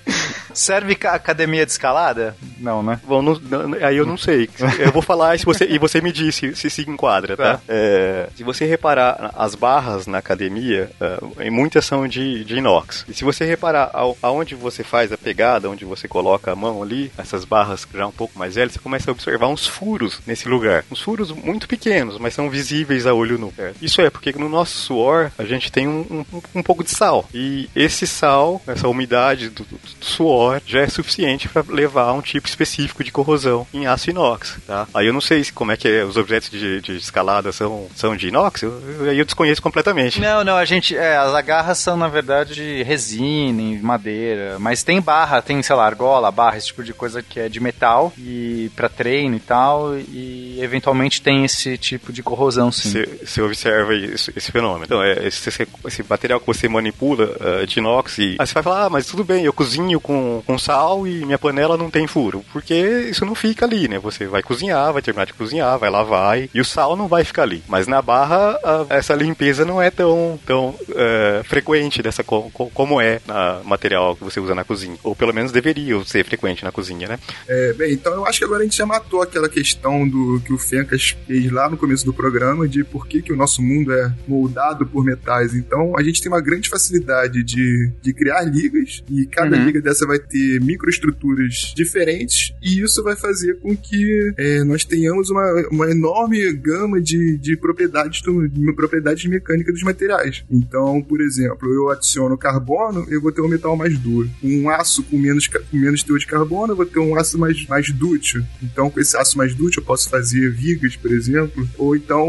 Serve academia de escalada? Não, né? Bom, não, não, aí eu não sei. Eu vou falar se você, e você me diz se se, se enquadra, tá? É, se você reparar as barras na academia, uh, muitas são de, de inox. E se você reparar ao, aonde você faz a pegada, onde você coloca a mão ali, essas barras já um pouco mais velhas, você começa a observar uns furos nesse lugar. Uns furos muito pequenos, mas são visíveis a olho nu. Certo? Isso é porque no nosso suor a gente tem um, um, um pouco de sal. E esse sal, essa umidade do, do, do suor, já é suficiente para levar a um tipo específico de corrosão em aço inox. Tá? Aí eu não sei como é que é, os objetos de, de escalada são, são de inox, aí eu, eu, eu, desconheço completamente. Não, não, a gente. É, as agarras são, na verdade, de resina, madeira. Mas tem barra, tem, sei lá, argola, barra, esse tipo de coisa que é de metal e para treino e tal. E eventualmente tem esse tipo de corrosão, sim. Você observa isso, esse fenômeno. Então, é, esse, esse, material que você manipula uh, de inox, e aí você vai falar, ah, mas tudo bem, eu cozinho com, com sal e minha panela não tem furo. Porque isso não fica ali, né? Você vai cozinhar, vai terminar de cozinhar, vai lavar e, e o sal não vai ficar ali. Mas Mas na barra, a, essa limpeza não é tão, tão uh, frequente dessa co, co, como é na material que você usa na cozinha. Ou pelo menos deveria ser frequente na cozinha, né? É, bem, então eu acho que agora a gente já matou aquela questão do que o Fencas fez lá no começo do programa de por que, que o nosso mundo é moldado por metais. Então a gente tem uma grande facilidade de, de criar ligas e cada uhum. liga dessa vai ter microestruturas diferentes e isso vai fazer com que é, nós tenhamos uma, uma enorme gama de, de propriedades, do, de propriedades mecânicas dos materiais. Então, por exemplo, eu adiciono carbono, eu vou ter um metal mais duro. Um aço com menos, com menos teor de carbono, eu vou ter um aço mais, mais dútil. Então, com esse aço mais dútil, eu posso fazer vigas, por exemplo, ou então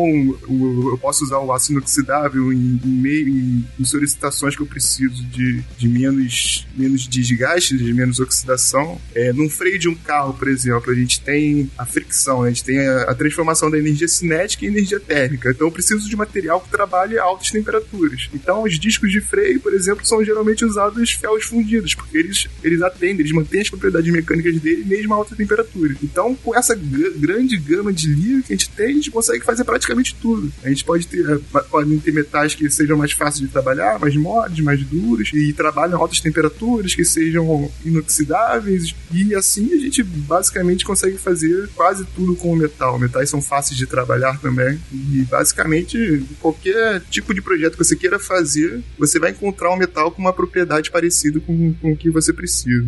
eu posso usar o aço inoxidável em, em meio em, solicitações que eu preciso de, de menos, menos desgaste, de menos oxidação. É, num freio de um carro, por exemplo, a gente tem a fricção, a gente tem a, a transformação da energia cinética em energia térmica. Então, eu preciso de material que trabalhe a altas temperaturas. Então, os discos de freio, por exemplo, são geralmente usados ferros fundidos, porque eles, eles atendem, eles mantêm as propriedades mecânicas dele mesmo a alta temperatura. Então, com essa grande gama de liga que a gente tem, a gente consegue fazer praticamente tudo. A gente pode ter, eh, podem ter metais que sejam mais fáceis de trabalhar, mais moles, mais duros, e trabalham a altas temperaturas, que sejam inoxidáveis, e assim a gente basicamente consegue fazer quase tudo com o metal. Metais são fáceis de trabalhar também, e basicamente qualquer tipo de projeto que você queira fazer, você vai encontrar um metal com uma propriedade parecida com, com o que você precisa.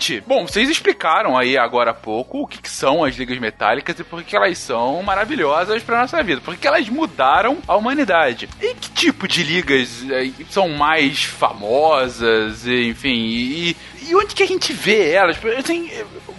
Gente, bom, vocês explicaram aí agora há pouco o que, que são as ligas metálicas e por que elas são maravilhosas para nossa vida, porque elas mudaram a humanidade. E que tipo de ligas é, são mais famosas, enfim, e, e onde que a gente vê elas? Assim,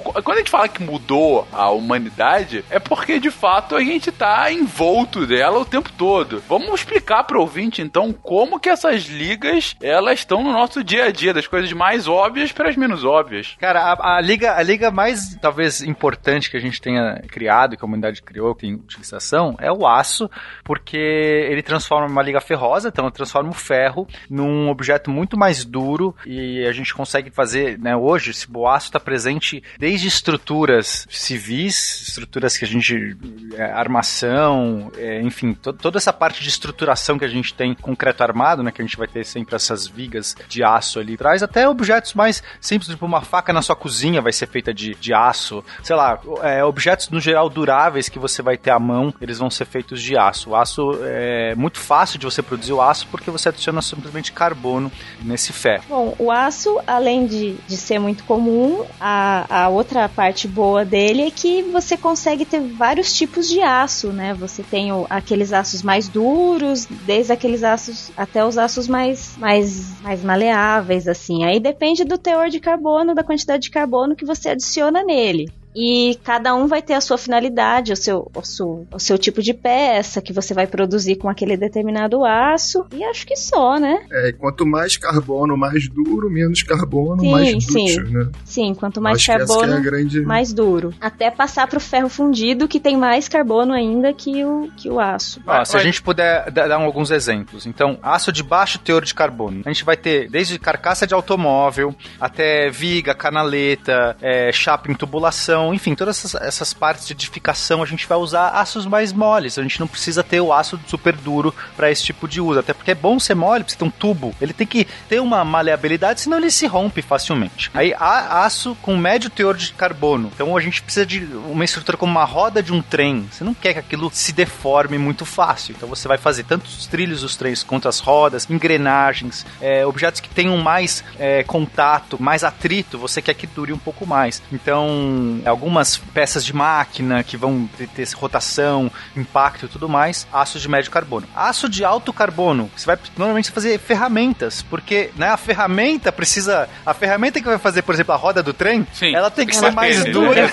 quando a gente fala que mudou a humanidade, é porque de fato a gente tá envolto dela o tempo todo. Vamos explicar pro ouvinte então como que essas ligas elas estão no nosso dia a dia, das coisas mais óbvias para as menos óbvias. Cara, a, a, liga, a liga mais talvez importante que a gente tenha criado, que a humanidade criou, que tem utilização, é o aço, porque ele transforma uma liga ferrosa, então transforma o ferro num objeto muito mais duro e a gente consegue fazer, né, hoje, esse aço está presente desde desde estruturas civis, estruturas que a gente. É, armação, é, enfim, to, toda essa parte de estruturação que a gente tem concreto armado, né? Que a gente vai ter sempre essas vigas de aço ali atrás, até objetos mais simples, tipo uma faca na sua cozinha vai ser feita de, de aço. Sei lá, é, objetos no geral duráveis que você vai ter à mão, eles vão ser feitos de aço. O aço é muito fácil de você produzir o aço porque você adiciona simplesmente carbono nesse ferro. Bom, o aço, além de, de ser muito comum, a, a outra parte boa dele é que você consegue ter vários tipos de aço, né? Você tem o, aqueles aços mais duros, desde aqueles aços até os aços mais, mais, mais maleáveis, assim. Aí depende do teor de carbono, da quantidade de carbono que você adiciona nele. E cada um vai ter a sua finalidade, o seu, o seu, o seu tipo de peça que você vai produzir com aquele determinado aço. E acho que só, né? É, quanto mais carbono mais duro, menos carbono sim, mais dútil, sim. né? Sim, quanto mais acho é carbono é grande... mais duro. Até passar pro ferro fundido, que tem mais carbono ainda que o, que o aço. Ah, se a gente puder dar alguns exemplos. Então, aço de baixo teor de carbono. A gente vai ter desde carcaça de automóvel até viga, canaleta, é, chapa em tubulação então, enfim, todas essas, essas partes de edificação a gente vai usar aços mais moles. A gente não precisa ter o aço super duro para esse tipo de uso. Até porque é bom ser mole, precisa ter um tubo. Ele tem que ter uma maleabilidade, senão ele se rompe facilmente. Aí aço com médio teor de carbono. Então a gente precisa de uma estrutura como uma roda de um trem. Você não quer que aquilo se deforme muito fácil. Então você vai fazer tanto os trilhos dos trens quanto as rodas, engrenagens, é, objetos que tenham mais é, contato, mais atrito. Você quer que dure um pouco mais. Então algumas peças de máquina que vão ter, ter rotação, impacto e tudo mais, aço de médio carbono. Aço de alto carbono, você vai normalmente fazer ferramentas, porque né, a ferramenta precisa. A ferramenta que vai fazer, por exemplo, a roda do trem, Sim, ela tem que ser mais dura.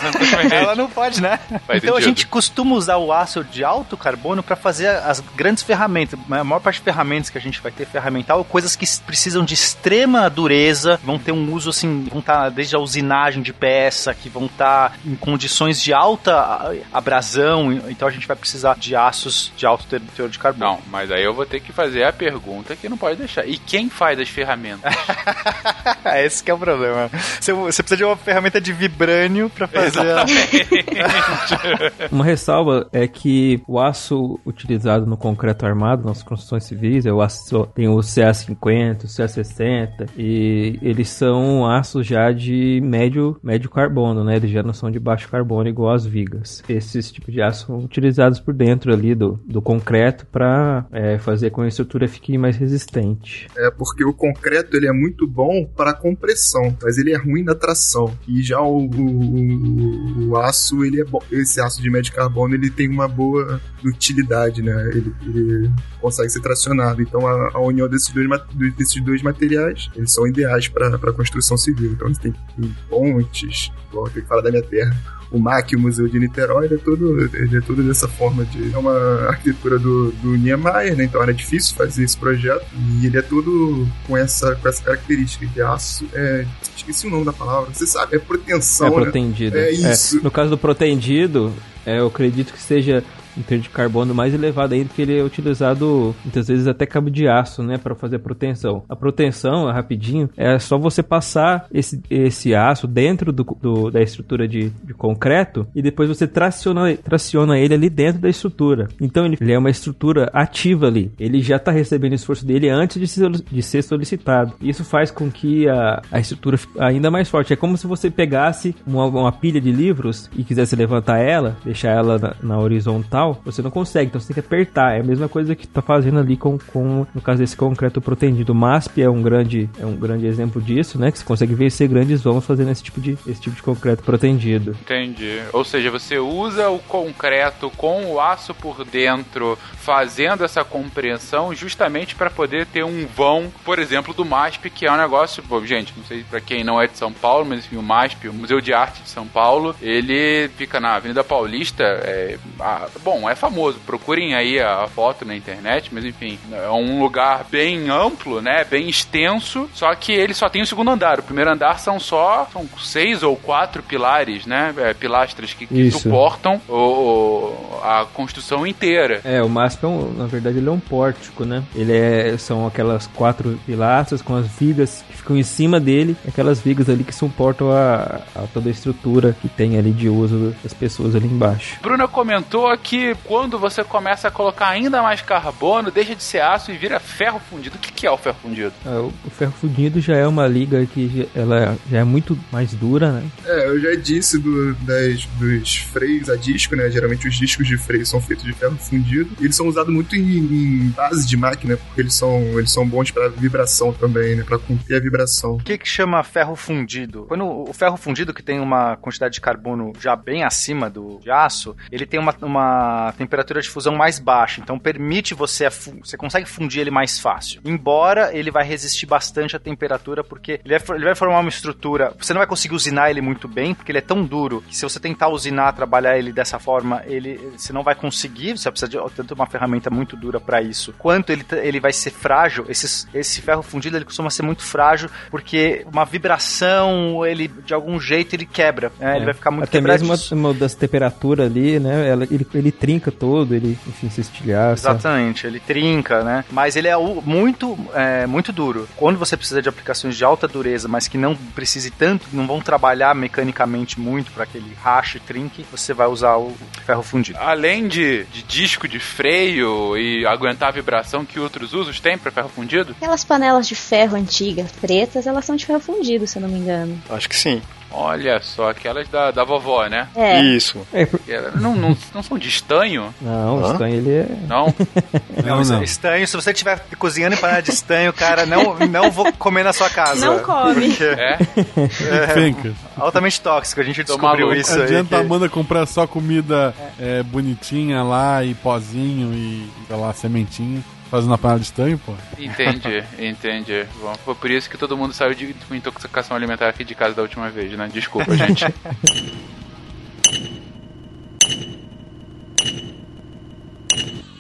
ela não pode, né? Faz então sentido. a gente costuma usar o aço de alto carbono para fazer as grandes ferramentas. A maior parte de ferramentas que a gente vai ter ferramental, coisas que precisam de extrema dureza, vão ter um uso assim, vão estar tá desde a usinagem de peça, que vão estar em condições de alta abrasão, então a gente vai precisar de aços de alto teor de carbono. Não, mas aí eu vou ter que fazer a pergunta que não pode deixar. E quem faz as ferramentas? Esse que é o problema. Você, você precisa de uma ferramenta de vibrânio pra fazer a... Uma ressalva é que o aço utilizado no concreto armado, nas construções civis, é o aço, tem o CA50, o CA60, e eles são aços já de médio, médio carbono, né? Eles já não de baixo carbono igual as vigas. Esses tipos de aço são utilizados por dentro ali do, do concreto para é, fazer com que a estrutura fique mais resistente. É porque o concreto ele é muito bom para compressão, mas ele é ruim na tração. E já o, o, o aço, ele é bom. Esse aço de médio carbono ele tem uma boa utilidade, né? Ele, ele consegue ser tracionado. Então a, a união desses dois, desses dois materiais eles são ideais para construção civil. Então tem, tem pontes, eu tenho que falar da minha O MAC, o Museu de Niterói, ele é todo, ele é todo dessa forma de. É uma arquitetura do, do Niemeyer, né? Então era difícil fazer esse projeto. E ele é todo com essa, com essa característica de aço. É, esqueci o nome da palavra. Você sabe, é proteção. é né? protendido. É isso. no caso do protendido, é, eu acredito que seja um teor de carbono mais elevado ainda, porque ele é utilizado muitas vezes até cabo de aço, né, para fazer a proteção. A proteção, rapidinho, é só você passar esse, esse aço dentro do, do- da estrutura de, de concreto e depois você traciona, traciona ele ali dentro da estrutura. Então ele, ele é uma estrutura ativa ali. Ele já está recebendo o esforço dele antes de ser, de ser solicitado. Isso faz com que a, a estrutura fique ainda mais forte. É como se você pegasse uma, uma pilha de livros e quisesse levantar ela, deixar ela na, na horizontal, você não consegue, então você tem que apertar. É a mesma coisa que está fazendo ali com, com, no caso desse concreto protendido. O MASP é um grande, é um grande exemplo disso, né? Que você consegue vencer grandes vãos fazendo esse tipo de, esse tipo de concreto protendido. Entendi. Ou seja, você usa o concreto com o aço por dentro, fazendo essa compreensão justamente para poder ter um vão, por exemplo, do MASP, que é um negócio, bom, gente, não sei para quem não é de São Paulo, mas enfim, o MASP, o Museu de Arte de São Paulo, ele fica na Avenida Paulista, é, ah, bom, é famoso, procurem aí a foto na internet, mas enfim, é um lugar bem amplo, né, bem extenso, só que ele só tem o segundo andar, o primeiro andar são só, são seis ou quatro pilares, né, é, pilastras que, que suportam o, o- a construção inteira. É, o MASP, é um, na verdade, ele é um pórtico, né? Ele é, são aquelas quatro pilastras com as vigas que ficam em cima dele, aquelas vigas ali que suportam a, a toda a estrutura que tem ali de uso das pessoas ali embaixo. Bruna comentou que quando você começa a colocar ainda mais carbono, deixa de ser aço e vira ferro fundido. O que, que é o ferro fundido? Ah, o, ferro fundido já é uma liga que já, ela já é muito mais dura, né? É, eu já disse do- das, dos freios a disco, né? Geralmente os discos de freio são feitos de ferro fundido. E eles são usados muito em, em base de máquina, porque eles são, eles são bons para vibração também, né? Para conter a vibração. O que que chama ferro fundido? Quando o ferro fundido, que tem uma quantidade de carbono já bem acima do de aço, ele tem uma, uma temperatura de fusão mais baixa, então permite você, você consegue fundir ele mais fácil. Embora ele vai resistir bastante à temperatura, porque ele vai, ele vai formar uma estrutura, você não vai conseguir usinar ele muito bem, porque ele é tão duro, que se você tentar usinar, trabalhar ele dessa forma, ele, você não vai conseguir, você precisa de tanto uma ferramenta muito dura para isso, quanto ele, ele vai ser frágil, esses, esse ferro fundido ele costuma ser muito frágil, porque uma vibração, ele de algum jeito ele quebra, né? ele vai ficar muito Até mesmo a, uma das temperaturas ali, né? Ele, ele trinca todo, ele, enfim, se estilhaça. Exatamente, ele trinca, né? Mas ele é muito, é, muito duro. Quando você precisa de aplicações de alta dureza, mas que não precise tanto, não vão trabalhar mecanicamente muito para que ele rache, trinque, você vai usar o ferro fundido. Além de, de disco de freio e aguentar a vibração que outros usos têm para ferro fundido? Aquelas panelas de ferro antigas, pretas, elas são de ferro fundido, se eu não me engano. Acho que sim. Olha só, aquelas da, da vovó, né? É. Isso. É, Não, não, não são de estanho? não, Hã? estanho ele é. Não? Não, não. Estanho, se você estiver cozinhando em panela de estanho, cara, não, não vou comer na sua casa. Não come. Porque É? é altamente tóxico, a gente descobriu isso aí. Adianta a Amanda comprar só comida é, bonitinha lá e pozinho e, sei lá, sementinha. Fazendo na panela de estanho, pô. Entendi, entendi. Bom, foi por isso que todo mundo saiu de com intoxicação alimentar aqui de casa da última vez, né? Desculpa, gente.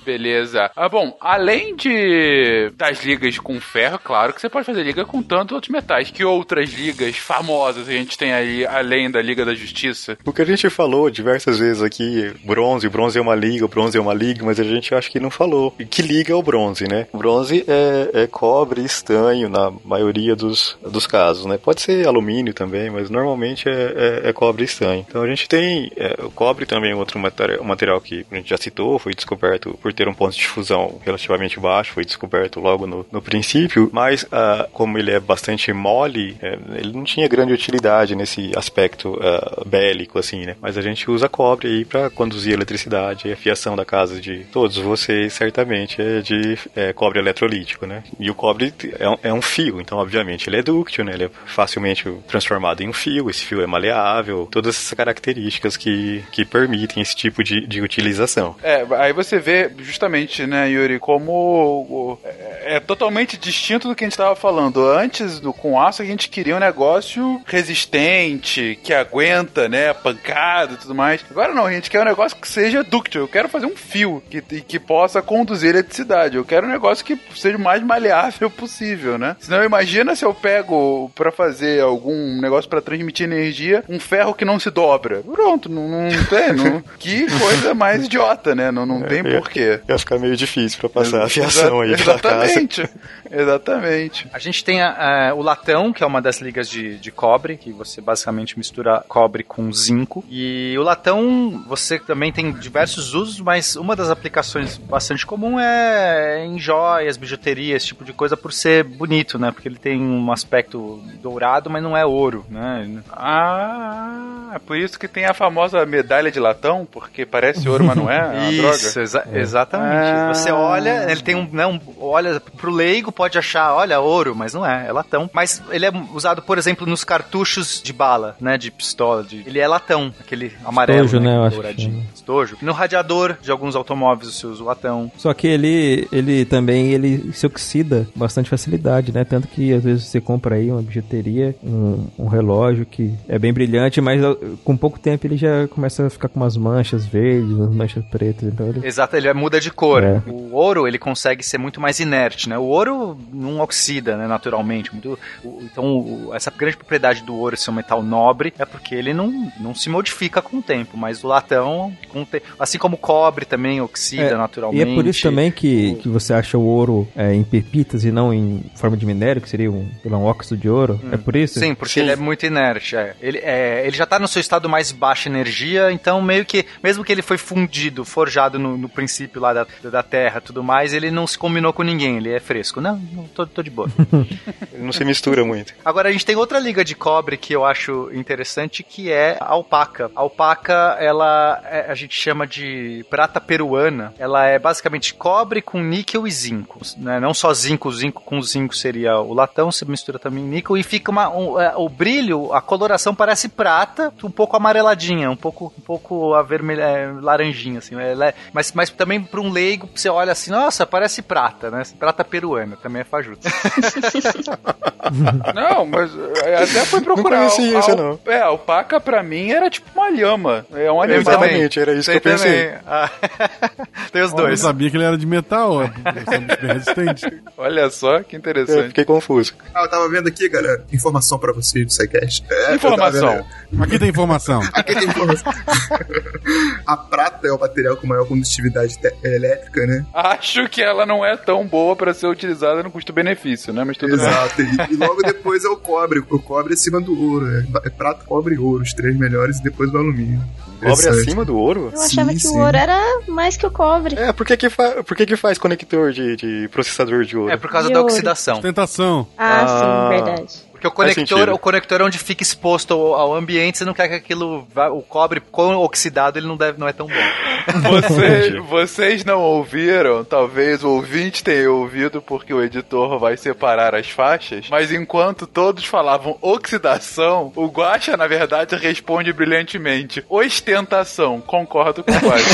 Beleza. Ah, bom, além de das ligas com ferro, claro que você pode fazer liga com tantos outros metais. Que outras ligas famosas a gente tem aí, além da Liga da Justiça? O que a gente falou diversas vezes aqui, bronze, bronze é uma liga, bronze é uma liga, mas a gente acha que não falou. E que liga é o bronze, né? O bronze é, é cobre e estanho na maioria dos, dos casos, né? Pode ser alumínio também, mas normalmente é, é, é cobre e estanho. Então a gente tem é, o cobre também, outro material, material que a gente já citou, foi descoberto por ter um ponto de fusão relativamente baixo, foi descoberto logo no, no princípio, mas ah, como ele é bastante mole, é, ele não tinha grande utilidade nesse aspecto ah, bélico, assim, né? Mas a gente usa cobre aí para conduzir eletricidade e a fiação da casa de todos vocês, certamente, é de é, cobre eletrolítico, né? E o cobre é um, é um fio, então, obviamente, ele é dúctil, né? Ele é facilmente transformado em um fio, esse fio é maleável, todas essas características que, que permitem esse tipo de, de utilização. É, aí você vê justamente, né, Yuri, como o- é, é totalmente distinto do que a gente estava falando. Antes do com aço a gente queria um negócio resistente, que aguenta, né, pancada e tudo mais. Agora não, a gente quer um negócio que seja dúctil. Eu quero fazer um fio que, que possa conduzir eletricidade. Eu quero um negócio que seja o mais maleável possível, né? Senão imagina se eu pego pra fazer algum negócio pra transmitir energia, um ferro que não se dobra. Pronto, não, não tem. Não, que coisa mais idiota, né? Não, não tem É, porquê. Ia ficar meio difícil para passar a fiação aí pela casa. Exatamente. Exatamente. A gente tem a- a- o latão, que é uma das ligas de, de cobre, que você basicamente mistura cobre com zinco. E o latão, você também tem diversos usos, mas uma das aplicações bastante comum é em joias, bijuteria, esse tipo de coisa, por ser bonito, né? Porque ele tem um aspecto dourado, mas não é ouro, né? Ah, é por isso que tem a famosa medalha de latão, porque parece ouro, mas não é? É uma Isso, droga. exa- exatamente. Ah. Você olha, ele tem um, né, um- olha pro leigo pode achar, olha, ouro, mas não é, é latão. Mas ele é usado, por exemplo, nos cartuchos de bala, né, de pistola, de- ele é latão, aquele amarelo, Estojo, né, acho douradinho. que Estojo. No radiador de alguns automóveis você usa o latão. Só que ele, ele também ele se oxida bastante facilidade, né? Tanto que às vezes você compra aí uma bijuteria, um, um relógio que é bem brilhante, mas com pouco tempo ele já começa a ficar com umas manchas verdes, umas manchas pretas, então ele... Exato, ele muda de cor. É. O ouro, ele consegue ser muito mais inerte, né? O ouro não oxida, né, naturalmente. Muito, o- então, o- essa grande propriedade do ouro ser um metal nobre é porque ele não, não se modifica com o tempo, mas o latão, com te- assim como o cobre também oxida É, naturalmente. E é por isso também que, que você acha o ouro é, em pepitas e não em forma de minério, que seria um, um óxido de ouro. É por isso? Sim, porque ele é muito inerte. é. Ele, é, ele já tá no seu estado mais baixa energia, então meio que, mesmo que ele foi fundido, forjado no, no princípio lá da, da Terra tudo mais, ele não se combinou com ninguém, ele é fresco. Não, não tô, tô de boa. Não se mistura muito. Agora a gente tem outra liga de cobre que eu acho interessante, que é a alpaca. A alpaca, ela é- a gente chama de prata peruana. Ela é basicamente cobre com níquel e zinco. Né? Não só zinco, zinco com zinco seria o latão, você mistura também níquel e fica uma, um- é, o brilho, a coloração parece prata, um pouco amareladinha, um pouco, um pouco avermelha, é, laranjinha, assim. Ela é- mas, mas também para um leigo, você olha assim, nossa, parece prata, né? Prata peruana, também é fajuto. Não, mas é, até fui procurar. Não conhecia isso, não. É, alpaca pra mim era tipo uma lhama. É um animal. Exatamente, era isso que eu pensei. também. Ah, Tem os Eu dois. sabia que ele era de metal, bem resistente. Olha só que Eu interessante. fiquei confuso. Ah, eu tava vendo aqui, galera, informação pra vocês do SciCast. É, eu Informação. vendo- Aqui tem informação. Aqui tem informação. a prata é o material com maior condutividade elétrica, né? Acho que ela não é tão boa pra ser utilizada no custo-benefício, né? Mas tudo bem. Exato. E, e logo depois é o cobre. O cobre é acima do ouro. É, é prata, cobre e ouro, os três melhores, e depois o alumínio. Cobre acima do ouro? Eu achava Sim, que sim. o ouro era mais que o cobre. É, por que que, fa por que, que faz conector de, de processador de ouro? É por causa De da ouro. oxidação. Tentação. Ah, Ah. sim, verdade. Porque o conector, o conector é onde fica exposto ao, ao ambiente, você não quer que aquilo vá, o cobre com oxidado ele não deve não é tão bom. Vocês, vocês não ouviram, talvez o ouvinte tenha ouvido porque o editor vai separar as faixas, mas enquanto todos falavam oxidação, o Guaxa, na verdade, responde brilhantemente: ostentação. Concordo com o Guaxa.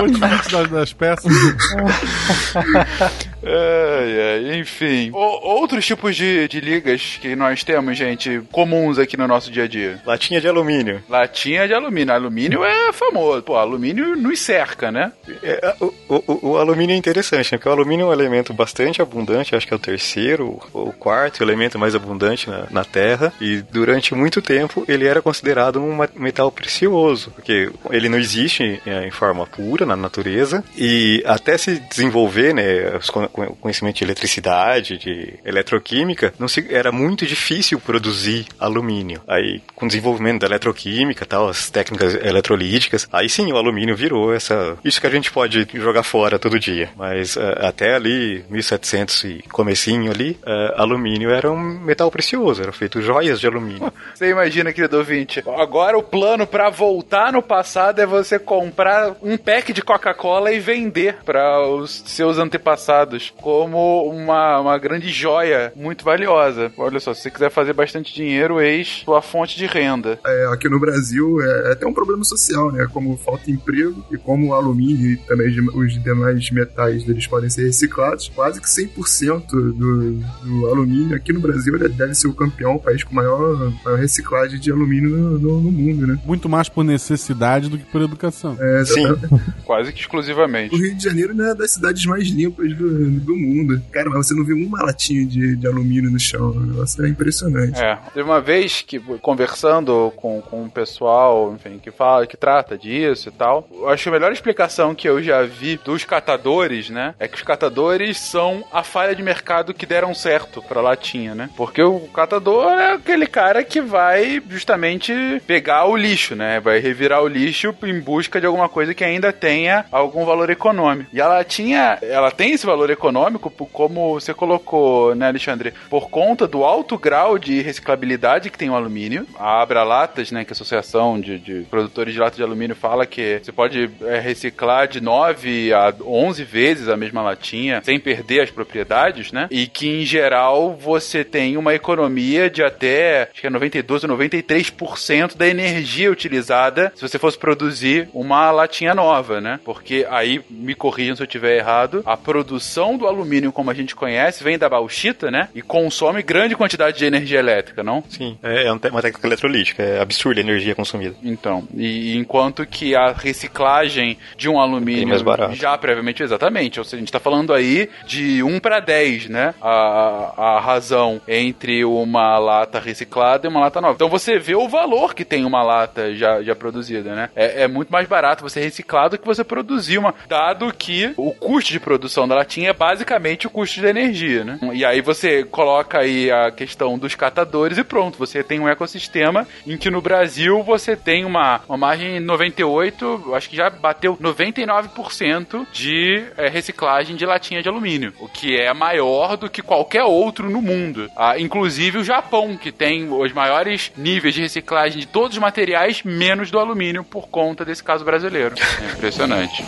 O limite das, das peças. Ai, enfim. O- outros tipos de, de ligas que nós temos, gente, comuns aqui no nosso dia a dia. Latinha de alumínio. Latinha de alumínio. Alumínio é famoso. Pô, alumínio nos cerca, né? É, o, o- o alumínio é interessante, né? Porque o alumínio é um elemento bastante abundante, acho que é o terceiro ou quarto elemento mais abundante na, na Terra. E durante muito tempo ele era considerado um metal precioso, porque ele não existe é, em forma pura na natureza. E até se desenvolver, né, os conhecimento de eletricidade, de eletroquímica, não se, era muito difícil produzir alumínio. Aí, com o desenvolvimento da eletroquímica, tal, as técnicas eletrolíticas, aí sim o alumínio virou essa. Isso que a gente pode jogar fora todo dia. Mas eh, até ali, 1700 e comecinho ali, eh, alumínio era um metal precioso, era feito joias de alumínio. Você imagina, querido ouvinte, agora o plano pra voltar no passado é você comprar um pack de Coca-Cola e vender para os seus antepassados como uma, uma grande joia muito valiosa. Olha só, se você quiser fazer bastante dinheiro, eis sua fonte de renda. É, aqui no Brasil é até um problema social, né? Como falta emprego e como o alumínio e também os demais metais deles podem ser reciclados, quase que 100% do, do alumínio aqui no Brasil ele deve ser o campeão, o país com maior, maior reciclagem de alumínio no, no- no mundo, né? Muito mais por necessidade do que por educação. É, Sim. Quase que exclusivamente. O Rio de Janeiro né, é das cidades mais limpas do, do mundo. Cara, mas você não viu uma latinha de, de alumínio no chão. O negócio é impressionante. É, teve uma vez que conversando com, com um pessoal, enfim, que fala, que trata disso e tal, eu acho que a melhor explicação que eu já vi dos catadores, né, é que os catadores são a falha de mercado que deram certo pra latinha, né? Porque o catador é aquele cara que vai justamente pegar o lixo, né? Vai revirar o lixo em busca de alguma coisa que ainda tenha algum valor econômico. E a latinha, ela tem esse valor econômico, por- como você colocou, né, Alexandre? Por conta do alto grau de reciclabilidade que tem o alumínio. A Abra Latas, né, que é a Associação de, de Produtores de Lata de Alumínio, fala que você pode é, reciclar de 9 a 11 vezes a mesma latinha sem perder as propriedades, né? E que, em geral, você tem uma economia de até, acho que é 92 ou 93% da energia utilizada se você fosse produzir uma latinha nova, né? Porque aí, me corrijam se eu estiver errado, a produção do alumínio, como a gente conhece, vem da bauxita, né? E consome grande quantidade de energia elétrica, não? Sim, é é um uma técnica eletrolítica, é absurda a energia consumida. Então, e enquanto que a reciclagem de um alumínio barato. já previamente, exatamente, ou seja, a gente está falando aí de 1 para 10, né? A, a razão entre uma lata reciclada e uma lata nova. Então você vê o valor que tem uma lata já, já produzida, né? É, é muito mais barato você reciclar do que você produzir uma, dado que o custo de produção da latinha é basicamente o custo de energia, né? E aí você coloca aí a questão dos catadores e pronto, você tem um ecossistema em que no Brasil você tem uma, uma margem 98, eu acho que já bateu 99% de é, reciclagem de latinha de alumínio, o que é maior do que qualquer outro no mundo. Ah, inclusive o Japão, que tem os maiores níveis de reciclagem de todos os materiais, menos do alumínio, por conta desse caso brasileiro. É impressionante.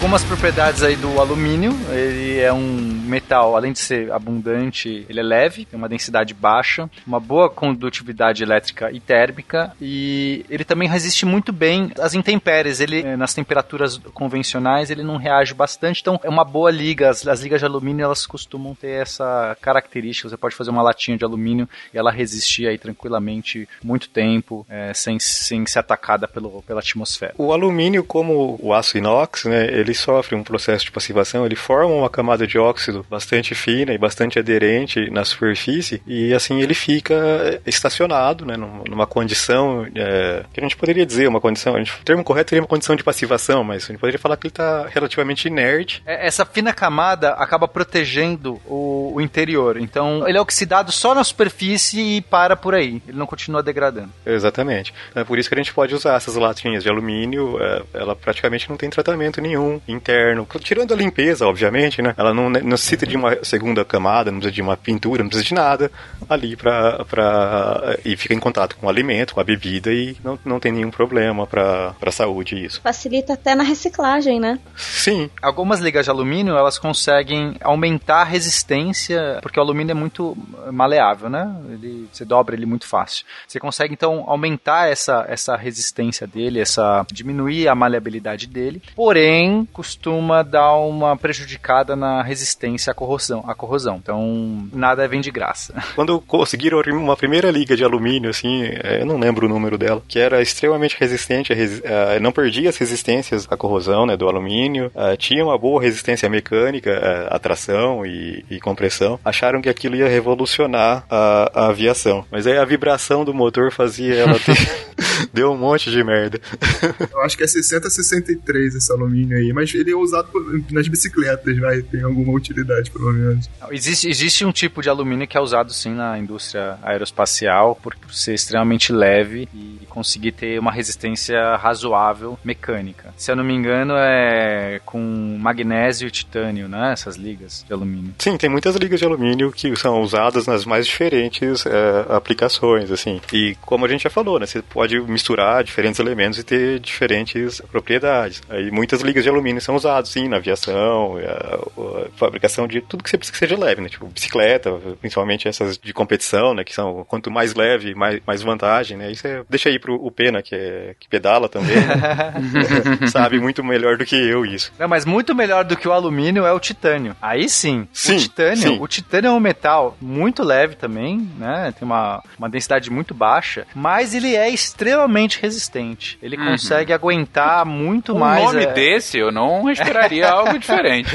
Algumas propriedades aí do alumínio, ele é um metal, além de ser abundante, ele é leve, tem uma densidade baixa, uma boa condutividade elétrica e térmica, e ele também resiste muito bem às intempéries, ele eh, nas temperaturas convencionais ele não reage bastante, então é uma boa liga, as, as ligas de alumínio elas costumam ter essa característica, você pode fazer uma latinha de alumínio e ela resistir aí tranquilamente muito tempo, eh, sem, sem ser atacada pelo, pela atmosfera. O alumínio, como o aço inox, né, ele sofre um processo de passivação, ele forma uma camada de óxido bastante fina e bastante aderente na superfície, e assim ele fica estacionado, né, num- numa condição é, que a gente poderia dizer uma condição, a gente- o termo correto seria uma condição de passivação, mas a gente poderia falar que ele está relativamente inerte. É, Essa fina camada acaba protegendo o, o interior. Então, ele é oxidado só na superfície e para por aí. Ele não continua degradando. Exatamente. É por isso que a gente pode usar essas latinhas de alumínio, é, ela praticamente não tem tratamento nenhum. Interno. Tirando a limpeza, obviamente, né? Ela não necessita de uma segunda camada, não precisa de uma pintura, não precisa de nada ali pra. pra e fica em contato com o alimento, com a bebida e não, não tem nenhum problema pra, pra saúde isso. Facilita até na reciclagem, né? Sim. Algumas ligas de alumínio, elas conseguem aumentar a resistência, porque o alumínio é muito maleável, né? Ele, você dobra ele muito fácil. Você consegue, então, aumentar essa, essa resistência dele, essa diminuir a maleabilidade dele, porém, costuma dar uma prejudicada na resistência à corrosão. À corrosão. Então, nada vem de graça. Quando conseguiram uma primeira liga de alumínio, assim, é, eu não lembro o número dela, que era extremamente resistente, resi não perdia as resistências à corrosão, né, do alumínio, tinha uma boa resistência mecânica, atração e, e, compressão, acharam que aquilo ia revolucionar a, a aviação. Mas aí a vibração do motor fazia ela ter... Deu um monte de merda. Eu acho que é 6063 esse alumínio aí, mas ele é usado nas bicicletas, vai, tem alguma utilidade pelo menos. Existe, existe um tipo de alumínio que é usado sim na indústria aeroespacial por ser extremamente leve e conseguir ter uma resistência razoável mecânica. Se eu não me engano, é com magnésio e titânio, né? Essas ligas de alumínio. Sim, tem muitas ligas de alumínio que são usadas nas mais diferentes é, aplicações, assim. E como a gente já falou, né? Você pode misturar diferentes elementos e ter diferentes propriedades. Aí muitas ligas de alumínio são usadas, sim, na aviação, a, a, fabricação de tudo que você precisa que seja leve, né? Tipo bicicleta, principalmente essas de competição, né? Que são quanto mais leve, mais, mais vantagem, né? Isso é, deixa aí pro o Pena, que, é, que pedala também, né? sabe muito melhor do que eu isso. Não, mas muito melhor do que o alumínio é o titânio. Aí sim, sim o titânio, sim. o titânio é um metal muito leve também, né? Tem uma, uma densidade muito baixa, mas ele é extremamente resistente. Ele uhum. consegue aguentar muito um mais. Um nome é... desse eu não esperaria algo diferente.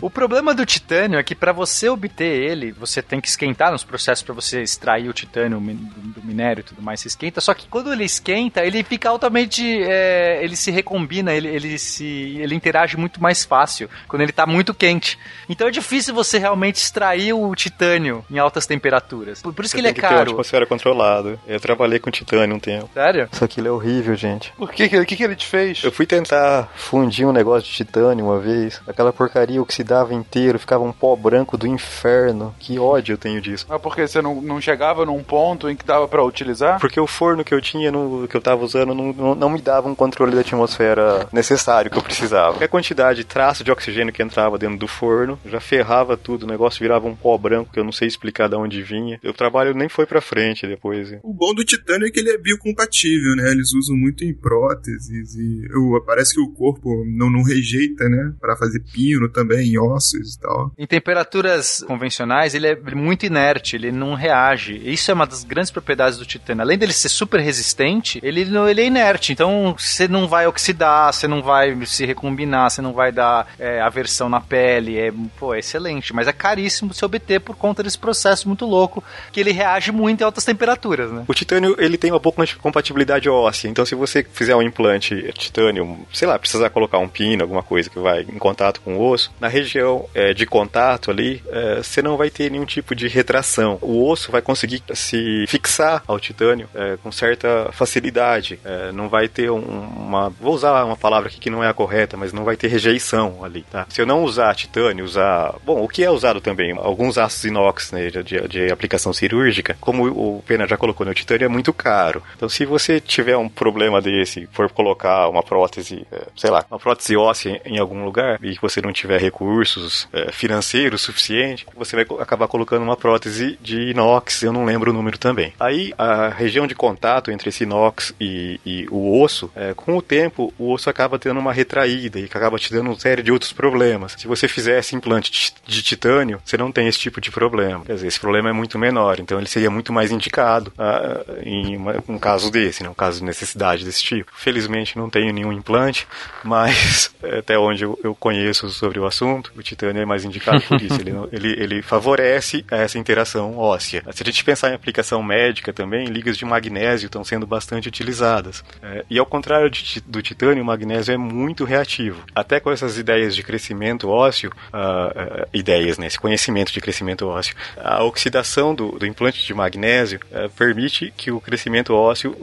O problema do titânio é que para você obter ele, você tem que esquentar nos processos para você extrair o titânio do minério e tudo mais, você esquenta. Só que quando ele esquenta, ele fica altamente. É, ele se recombina, ele, ele se. ele interage muito mais fácil quando ele tá muito quente. Então é difícil você realmente extrair o titânio em altas temperaturas. Por, por isso você que ele é que caro. Ter uma atmosfera controlada. Eu trabalhei com titânio um tempo. Sério? Isso aquilo é horrível, gente. Por que? O que, que ele te fez? Eu fui tentar fundir um negócio de titânio uma vez. Aquela porcaria oxidava inteiro, ficava um pó branco do inferno. Que ódio eu tenho disso. Mas porque você não, não chegava num ponto em que dava para utilizar? Porque o forno que eu tinha, no, que eu tava usando, não, não, não, me dava um controle da atmosfera necessário que eu precisava. Qualquer quantidade de traço de oxigênio que entrava dentro do forno já ferrava tudo. O negócio virava um pó branco que eu não sei explicar de onde vinha. O trabalho nem foi pra frente depois. O bom do titânio é que ele é biocompatível, né? Eles usam muito em próteses e eu, parece que o corpo não, não rejeita, né? Para fazer pino também, em ossos e tal. Em temperaturas convencionais, ele é muito inerte, ele não reage. Isso é uma das grandes propriedades do titânio. Além dele ser super resistente, ele, ele é inerte. Então você não vai oxidar, você não vai se recombinar, você não vai dar é, aversão na pele. É, pô, é excelente. Mas é caríssimo se obter por conta desse processo muito louco que ele reage muito em altas temperaturas, né? O titânio, ele tem uma boa compatibilidade óssea. Então se você fizer um implante titânio, sei lá, precisar colocar um pino, alguma coisa que vai em contato com o osso, na região é, de contato ali, é, você não vai ter nenhum tipo de retração. O osso vai conseguir se fixar ao titânio é, com certa facilidade. É, não vai ter um, uma. Vou usar uma palavra aqui que não é a correta, mas não vai ter rejeição ali, tá? Se eu não usar titânio, usar. Bom, o que é usado também? Alguns aços inox né, de, de aplicação cirúrgica, como o Pena já colocou, no né, titânio é muito caro. Então, se você tiver um problema desse, for colocar uma prótese, é, sei lá, uma prótese óssea em algum lugar e que você não tiver recursos é, financeiros suficientes, você vai acabar colocando uma prótese de inox, eu não lembro o número também. Aí, a região de contato entre esse inox e, e o osso, é, com o tempo, o osso acaba tendo uma retraída e acaba te dando uma série de outros problemas. Se você fizesse implante de titânio, você não tem esse tipo de problema. Quer dizer, esse problema é muito menor, então ele seria muito mais indicado ah, em uma, um caso desse, né, um caso de necessidade desse tipo. Felizmente não tenho nenhum implante, mas até onde eu, eu conheço sobre o assunto, o titânio é mais indicado por isso. ele, ele, ele favorece essa interação óssea. Se a gente pensar em aplicação médica, também, ligas de magnésio estão sendo bastante utilizadas. É, e ao contrário de, do titânio, o magnésio é muito reativo. Até com essas ideias de crescimento ósseo, uh, uh, ideias, né, esse conhecimento de crescimento ósseo, a oxidação do, do implante de magnésio uh, permite que o crescimento ósseo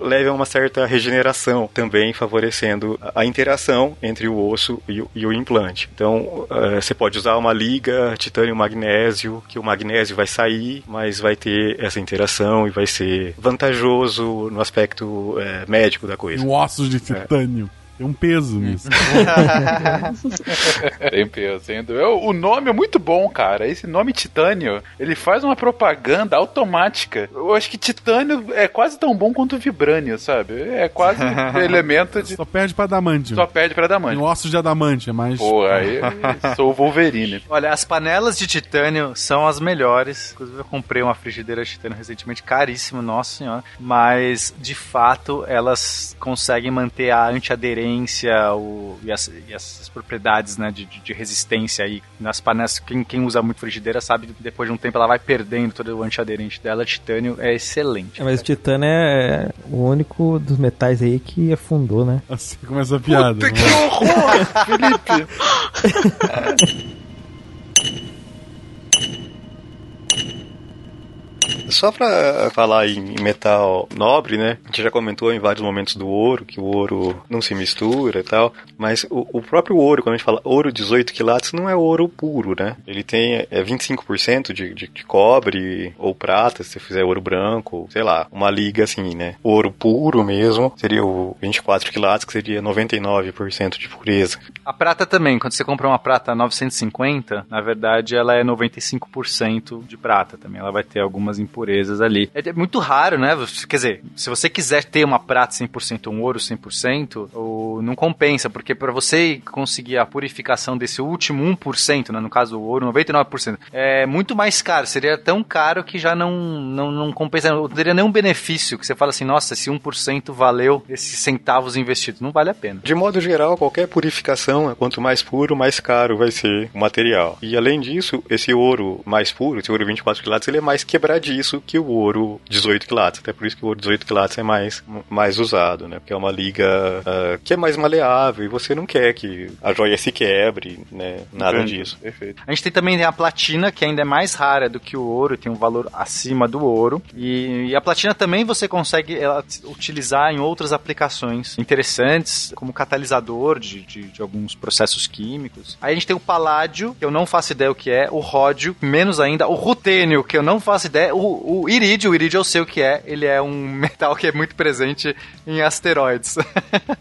leve a uma certa regeneração, também favorecendo a interação entre o osso e o, e o implante. Então, você pode usar uma liga titânio-magnésio, que o magnésio vai sair, mas vai ter essa interação e vai ser vantajoso no aspecto é, médico da coisa. Um ossos de titânio. É. Tem um peso nisso. tem peso, sem dúvida. O nome é muito bom, cara. Esse nome Titânio, ele faz uma propaganda automática. Eu acho que Titânio é quase tão bom quanto Vibrânio, sabe? É quase elemento de. Só perde pra Adamantium. Só perde pra Adamantium. Tem ossos de Adamantium, é mais. Pô, aí sou o Wolverine. Olha, as panelas de titânio são as melhores. Inclusive, eu comprei uma frigideira de titânio recentemente, caríssimo, nossa senhora. Mas, de fato, elas conseguem manter a antiaderência o, e, as, e as propriedades né, de, de, resistência aí nas panelas. Quem, quem usa muito frigideira sabe que depois de um tempo ela vai perdendo todo o antiaderente dela. Titânio é excelente. É, mas o titânio é o único dos metais aí que afundou, né? Assim começa a piada. Puta, que horror, Felipe! Só pra falar em metal nobre, né? A gente já comentou em vários momentos do ouro, que o ouro não se mistura e tal, mas o, o próprio ouro, quando a gente fala ouro 18 quilates, não é ouro puro, né? Ele tem é 25% de, de, de cobre ou prata, se você fizer ouro branco, sei lá, uma liga assim, né? Ouro puro mesmo seria o 24 quilates, que seria 99% de pureza. A prata também, quando você compra uma prata 950, na verdade ela é 95% de prata também, ela vai ter algumas impurezas impurezas ali. É, é, muito raro, né? Quer dizer, se você quiser ter uma prata 100%, um ouro 100%, ou não compensa, porque para você conseguir a purificação desse último 1%, né, no caso o ouro 99%, é muito mais caro. Seria tão caro que já não, não, não compensa, não teria nenhum benefício que você fala assim, nossa, esse 1% valeu esses centavos investidos. Não vale a pena. De modo geral, qualquer purificação, quanto mais puro, mais caro vai ser o material. E além disso, esse ouro mais puro, esse ouro 24 quilates, ele é mais quebradiço isso que o ouro 18 quilates. Até por isso que o ouro 18 quilates é mais, mais usado, né? Porque é uma liga uh, que é mais maleável e você não quer que a joia se quebre, né? Nada Entendi. disso. Perfeito. A gente tem também a platina, que ainda é mais rara do que o ouro, tem um valor acima do ouro. E, e a platina também você consegue ela, utilizar em outras aplicações interessantes, como catalisador de, de, de alguns processos químicos. Aí a gente tem o paládio, que eu não faço ideia o que é, o ródio, menos ainda, o rutênio, que eu não faço ideia, o o irídio, o irídio eu sei o que é, ele é um metal que é muito presente em asteroides.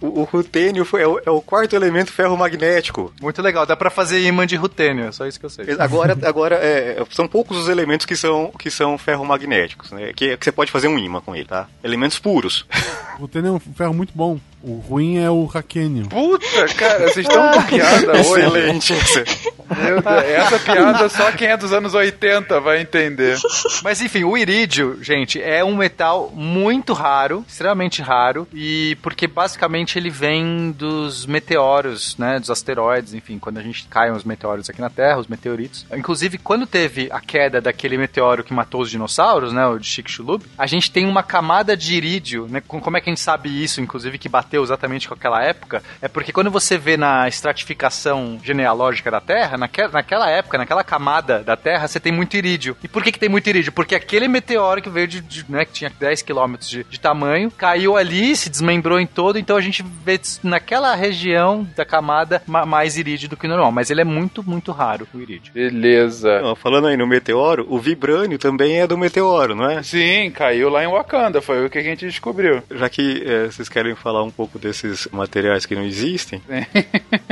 o, o rutênio é, o, é, o, quarto elemento ferromagnético. Muito legal, dá para fazer imã de rutênio, é só isso que eu sei. Agora, agora é, são poucos os elementos que são, que são ferromagnéticos, né? Que, que você pode fazer um imã com ele, tá? Elementos puros. O rutênio é um ferro muito bom. O ruim é o Raquênio. Puta, cara, vocês estão com piada hoje. Excelente. Meu Deus, essa piada só quem é dos anos 80 vai entender. Mas enfim, o irídio, gente, é um metal muito raro, extremamente raro, e porque basicamente ele vem dos meteoros, né, dos asteroides, enfim, quando a gente cai os meteoros aqui na Terra, os meteoritos. Inclusive, quando teve a queda daquele meteoro que matou os dinossauros, né, o de Chicxulub, a gente tem uma camada de irídio, né, como é que a gente sabe isso, inclusive, que bateu exatamente com aquela época, é porque quando você vê na estratificação genealógica da Terra, naquela, naquela época, naquela camada da Terra, você tem muito irídio. E por que, que tem muito irídio? Porque aquele meteoro que veio de, de né, que tinha 10 km de, de tamanho, caiu ali, se desmembrou em todo, então a gente vê naquela região da camada mais irídio do que normal. Mas ele é muito, muito raro, o irídio. Beleza. Não, falando aí no meteoro, o vibrânio também é do meteoro, não é? Sim, caiu lá em Wakanda, foi o que a gente descobriu. Já que é, vocês querem falar um pouco desses materiais que não existem.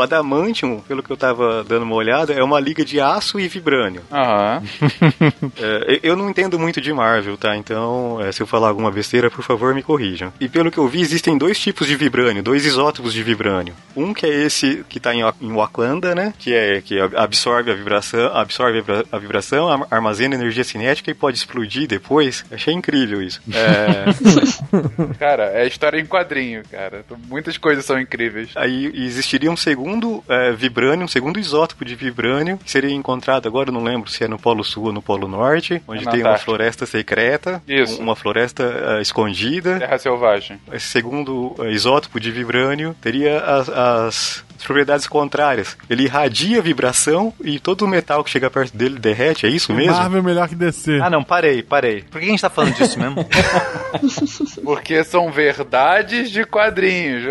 o, adamantium, pelo que eu tava dando uma olhada, é uma liga de aço e vibrânio. Aham. é, eu não entendo muito de Marvel, tá? Então, é, se eu falar alguma besteira, por favor, me corrijam. E pelo que eu vi, existem dois tipos de vibrânio, dois isótopos de vibrânio. Um que é esse que tá em, em Wakanda, né? Que é que absorve a vibração, absorve a vibração, armazena energia cinética e pode explodir depois. Achei incrível isso. É... Cara, é história em quadrinho, cara. Muitas coisas são incríveis. Aí existiria um segundo segundo é, vibrânio, um segundo isótopo de vibrânio, que seria encontrado agora, não lembro se é no Polo Sul ou no Polo Norte, onde Na tem uma floresta secreta, Isso. uma floresta é, escondida. Terra selvagem. Esse segundo é, isótopo de vibrânio teria as, as propriedades contrárias. Ele irradia vibração e todo o metal que chega perto dele derrete, é isso mesmo? Marvel melhor que DC. Ah, não, parei, parei. Por que a gente tá falando disso mesmo? Porque são verdades de quadrinhos.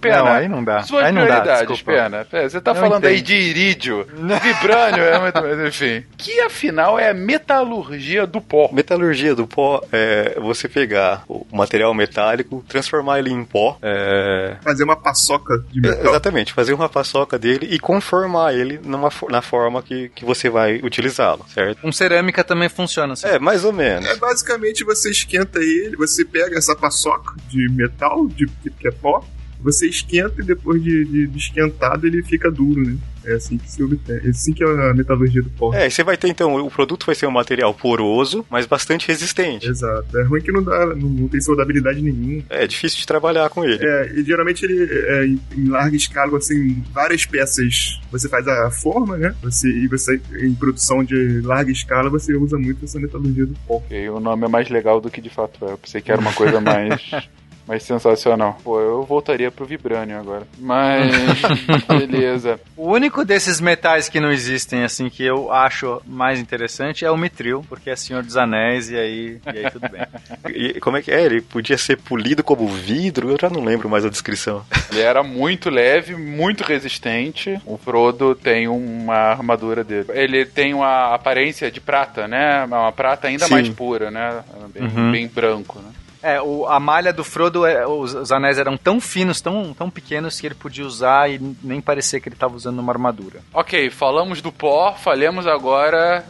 Pena. Não, aí não dá. Suas Aí não dá, desculpa. Pena. Pena, Você tá Não falando aí de irídio, vibrânio, é muito, enfim. Que afinal é a metalurgia do pó. Metalurgia do pó é você pegar o material metálico, transformar ele em pó, é, Fazer uma paçoca de metal. Exatamente, fazer uma paçoca dele e conformar ele numa, na forma que, que você vai utilizá-lo, certo? Com cerâmica também funciona assim. É, mais ou menos. É basicamente você esquenta ele, você pega essa paçoca de metal, de, que é pó, você esquenta e depois de, de- de esquentado ele fica duro, né? É assim que se obtém. É assim que é a metalurgia do pó. É, e você vai ter então, o produto vai ser um material poroso, mas bastante resistente. Exato. É ruim que não dá, não, não tem soldabilidade nenhuma. É difícil de trabalhar com ele. É, e geralmente ele é em, em larga escala, assim, várias peças. Você faz a forma, né? Você, e você, em produção de larga escala, você usa muito essa metalurgia do pó. Ok, o nome é mais legal do que de fato é. Eu pensei que era uma coisa mais. Mais sensacional. Pô, eu voltaria pro Vibranium agora. Mas. beleza. O único desses metais que não existem, assim, que eu acho mais interessante é o mitril, porque é Senhor dos Anéis e aí, e aí tudo bem. E como é que é? Ele podia ser polido como vidro, eu já não lembro mais a descrição. Ele era muito leve, muito resistente. O Frodo tem uma armadura dele. Ele tem uma aparência de prata, né? Uma prata ainda Sim. mais pura, né? Bem, Uhum. bem branco, né? É, o, a malha do Frodo, é, os, os anéis eram tão finos, tão, tão pequenos que ele podia usar e nem parecia que ele estava usando uma armadura. Ok, falamos do pó, falemos agora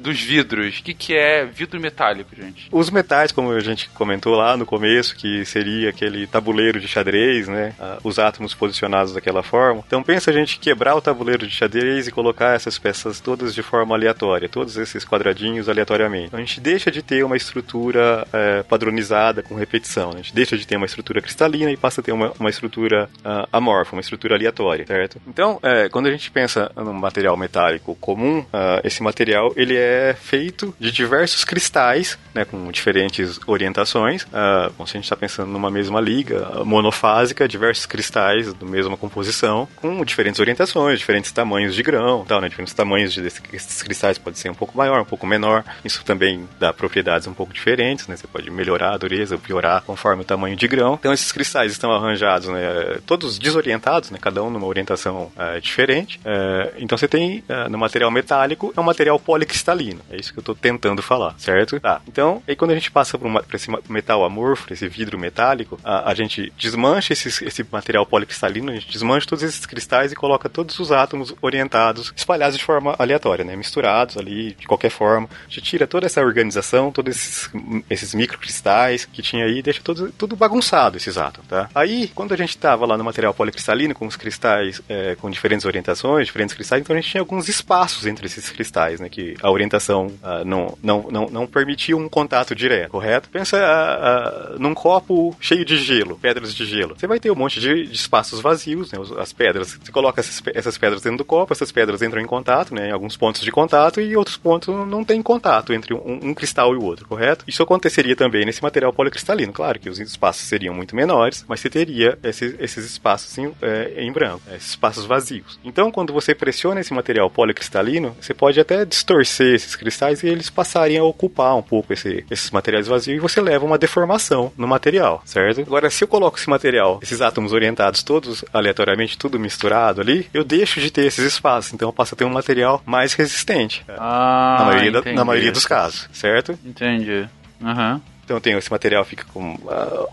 dos vidros. O que, que é vidro metálico, gente? Os metais, como a gente comentou lá no começo, que seria aquele tabuleiro de xadrez, né? Ah, Os átomos posicionados daquela forma. Então pensa a gente quebrar o tabuleiro de xadrez e colocar essas peças todas de forma aleatória, todos esses quadradinhos aleatoriamente. Então a gente deixa de ter uma estrutura eh, padronizada com repetição. né? A gente deixa de ter uma estrutura cristalina e passa a ter uma, uma estrutura ah, amorfa, uma estrutura aleatória, certo? Então, eh, quando a gente pensa num material metálico comum, ah, esse material ele é feito de diversos cristais, né, com diferentes orientações. Ah, bom, se a gente está pensando numa mesma liga monofásica, diversos cristais da mesma composição, com diferentes orientações, diferentes tamanhos de grão, tal, né, diferentes tamanhos de, desses cristais pode ser um pouco maior, um pouco menor. Isso também dá propriedades um pouco diferentes, né? Você pode melhorar a dureza piorar conforme o tamanho de grão. Então esses cristais estão arranjados, né, todos desorientados, né, cada um numa orientação eh, diferente. Eh, então você tem eh, no material metálico é um material policristalino. É isso que eu estou tentando falar, certo? Tá. Então, aí quando a gente passa para esse metal amorfo, esse vidro metálico, a, a gente desmancha esses- esse material policristalino, a gente desmancha todos esses cristais e coloca todos os átomos orientados, espalhados de forma aleatória, né, misturados ali de qualquer forma. A gente tira toda essa organização, todos esses, esses microcristais que tinha aí, deixa tudo, tudo bagunçado esses átomos, tá? Aí, quando a gente estava lá no material policristalino, com os cristais é, com diferentes orientações, diferentes cristais, então a gente tinha alguns espaços entre esses cristais, né? Que a orientação ah, não, não, não, não permitia um contato direto, correto? Pensa ah, ah, num copo cheio de gelo, pedras de gelo. Você vai ter um monte de, de espaços vazios, né? As pedras, você coloca essas, essas pedras dentro do copo, essas pedras entram em contato, né? Em alguns pontos de contato e outros pontos não tem contato entre um, um cristal e o outro, correto? Isso aconteceria também nesse material policristalino. Claro que os espaços seriam muito menores, mas você teria esses, esses espaços em, é, em branco, é, esses espaços vazios. Então, quando você pressiona esse material policristalino, você pode até distorcer esses cristais e eles passarem a ocupar um pouco esse- esses materiais vazios e você leva uma deformação no material, certo? Agora, se eu coloco esse material, esses átomos orientados todos aleatoriamente, tudo misturado ali, eu deixo de ter esses espaços, então eu passo a ter um material mais resistente. Ah, na, maioria da- na maioria dos casos, certo? Entendi. Aham. Então tem esse material fica com. ah,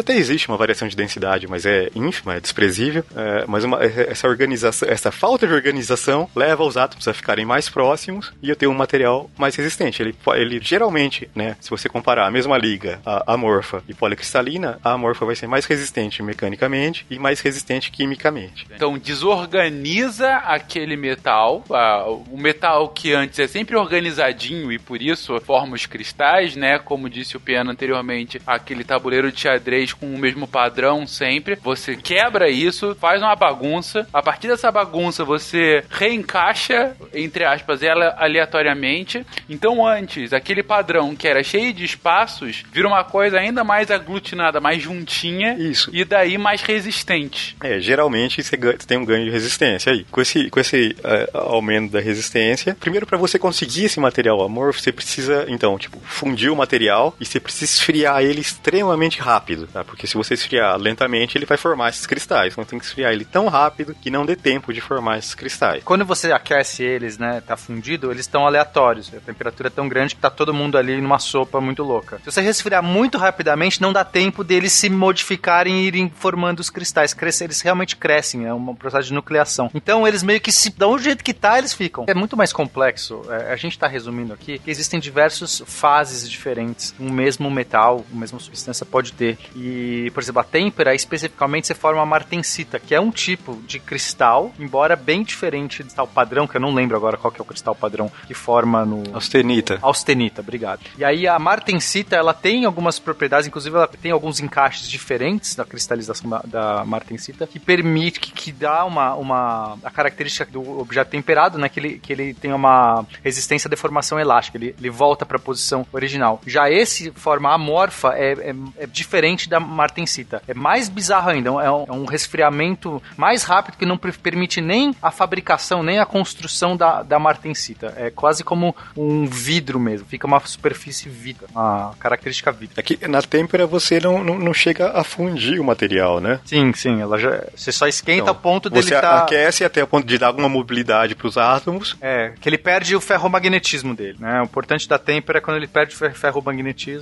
até existe uma variação de densidade, mas é ínfima, é desprezível. É, mas uma- essa organização, essa falta de organização leva os átomos a ficarem mais próximos e eu tenho um material mais resistente. Ele, ele geralmente, né, se você comparar a mesma liga, a amorfa e policristalina, a amorfa vai ser mais resistente mecanicamente e mais resistente quimicamente. Então desorganiza aquele metal, ah, o metal que antes é sempre organizadinho e por isso forma os cristais, né? Como disse o Pena, anteriormente aquele tabuleiro de xadrez com o mesmo padrão sempre. Você quebra isso, faz uma bagunça. A partir dessa bagunça, você reencaixa, entre aspas, ela aleatoriamente. Então, antes, aquele padrão que era cheio de espaços vira uma coisa ainda mais aglutinada, mais juntinha. Isso. E daí mais resistente. É, geralmente você ganha- você tem um ganho de resistência aí. Com esse, com esse eh, aumento da resistência, primeiro para você conseguir esse material amorfo, você precisa, então, tipo, fundir o material e você precisa esfriar ele extremamente rápido, tá? Porque se você esfriar lentamente, ele vai formar esses cristais. Então tem que esfriar ele tão rápido que não dê tempo de formar esses cristais. Quando você aquece eles, né, tá fundido, eles estão aleatórios. A temperatura é tão grande que tá todo mundo ali numa sopa muito louca. Se você resfriar muito rapidamente, não dá tempo deles se modificarem e irem formando os cristais. Crescer, eles realmente crescem, é um processo de nucleação. Então eles meio que se dão o jeito que tá, eles ficam. É muito mais complexo. É, a gente tá resumindo aqui que existem diversas fases diferentes. Um mesmo metal, uma mesma substância pode ter. E, por exemplo, a têmpera, especificamente, você forma a martensita, que é um tipo de cristal, embora bem diferente do cristal padrão, que eu não lembro agora qual que é o cristal padrão que forma no... Austenita. Austenita, obrigado. E aí a martensita, ela tem algumas propriedades, inclusive ela tem alguns encaixes diferentes da cristalização da, da martensita, que permite, que, que dá uma, uma... a característica do objeto temperado, né, que ele, que ele tem uma resistência à deformação elástica, ele, ele volta para a posição original. Já esse, forma amorfa, é, é, é diferente da martensita. É mais bizarro ainda, é um, é um resfriamento mais rápido que não permite nem a fabricação, nem a construção da, da martensita. É quase como um vidro mesmo, fica uma superfície vidro, uma característica vidro. É que na têmpera você não, não, não chega a fundir o material, né? Sim, sim, ela já, você só esquenta Então, a ponto dele Você estar... aquece até o ponto de dar alguma mobilidade para os átomos. É, que ele perde o ferromagnetismo dele, né? O importante da têmpera é quando ele perde o fer-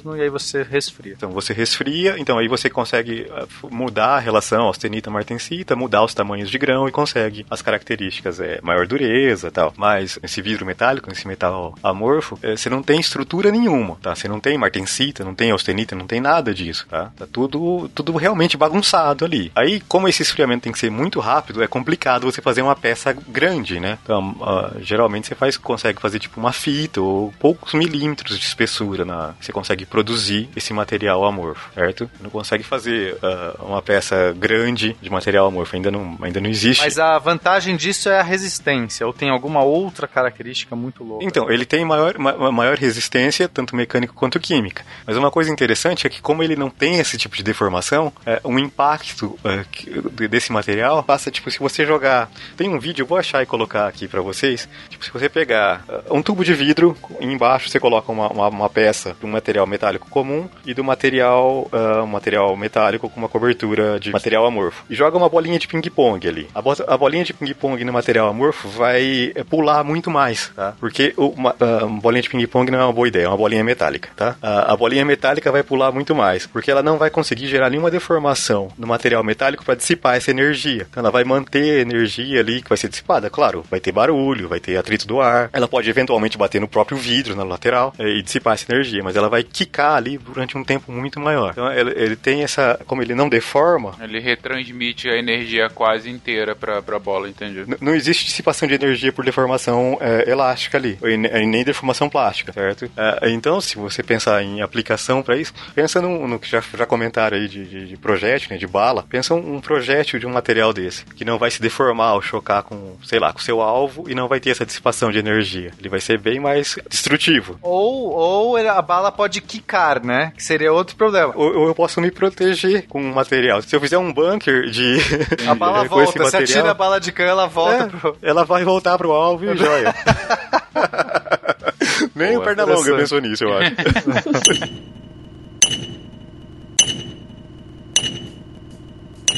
ferromagnetismo e aí você resfria. Então você resfria, então aí você consegue f- mudar a relação austenita-martensita, mudar os tamanhos de grão e consegue as características, é, maior dureza tal. Mas esse vidro metálico, esse metal amorfo, é, você não tem estrutura nenhuma, tá? Você não tem martensita, não tem austenita, não tem nada disso, tá? Tá tudo, tudo realmente bagunçado ali. Aí, como esse esfriamento tem que ser muito rápido, é complicado você fazer uma peça grande, né? Então, ah, geralmente você faz, consegue fazer tipo uma fita ou poucos milímetros de espessura na, você consegue produzir esse material amorfo, certo? Não consegue fazer ah, uma peça grande de material amorfo, ainda não, ainda não existe. Mas a vantagem disso é a resistência, ou tem alguma outra característica muito louca? Então, ele tem maior, ma- maior resistência, tanto mecânica quanto química. Mas uma coisa interessante é que, como ele não tem esse tipo de deformação, é, um impacto é, desse material passa, tipo, se você jogar. Tem um vídeo, eu vou achar e colocar aqui pra vocês. Tipo, se você pegar é, um tubo de vidro, e embaixo você coloca uma, uma, uma peça de um material metálico comum e do material, é, um material metálico com uma cobertura de material amorfo. E joga uma bolinha de ping-pong ali. A, bo- a bolinha de ping-pong no material amorfo vai é, pular muito mais, tá? Porque uma, uma bolinha de ping-pong não é uma boa ideia, é uma bolinha metálica, tá? A, a bolinha metálica vai pular muito mais, porque ela não vai conseguir gerar nenhuma deformação no material metálico para dissipar essa energia. Então ela vai manter a energia ali que vai ser dissipada, claro, vai ter barulho, vai ter atrito do ar, ela pode eventualmente bater no próprio vidro, na lateral, eh, e dissipar essa energia, mas ela vai quicar ali durante um tempo muito maior. Então ele, ele tem essa, como ele não deforma, Ele retransmite a energia quase inteira pra, pra bola, entendeu? N- não existe dissipação de energia por deformação é, elástica ali, e ne- nem deformação plástica, certo? É, então, se você pensar em aplicação para isso, pensa no, no que já, já comentaram aí de, de, de projétil, né, de bala, pensa um, um projétil de um material desse, que não vai se deformar ao chocar com, sei lá, com seu alvo e não vai ter essa dissipação de energia. Ele vai ser bem mais destrutivo. Ou, ou a bala pode quicar, né? Que seria outro problema. Ou, eu posso me proteger com um material. Se eu fizer um bunker de. A bala com esse volta, você atira a material, bala de cana, ela volta É, pro... Ela vai voltar pro alvo e joia. Nem Boa, o Pernalonga pensou nisso, eu acho.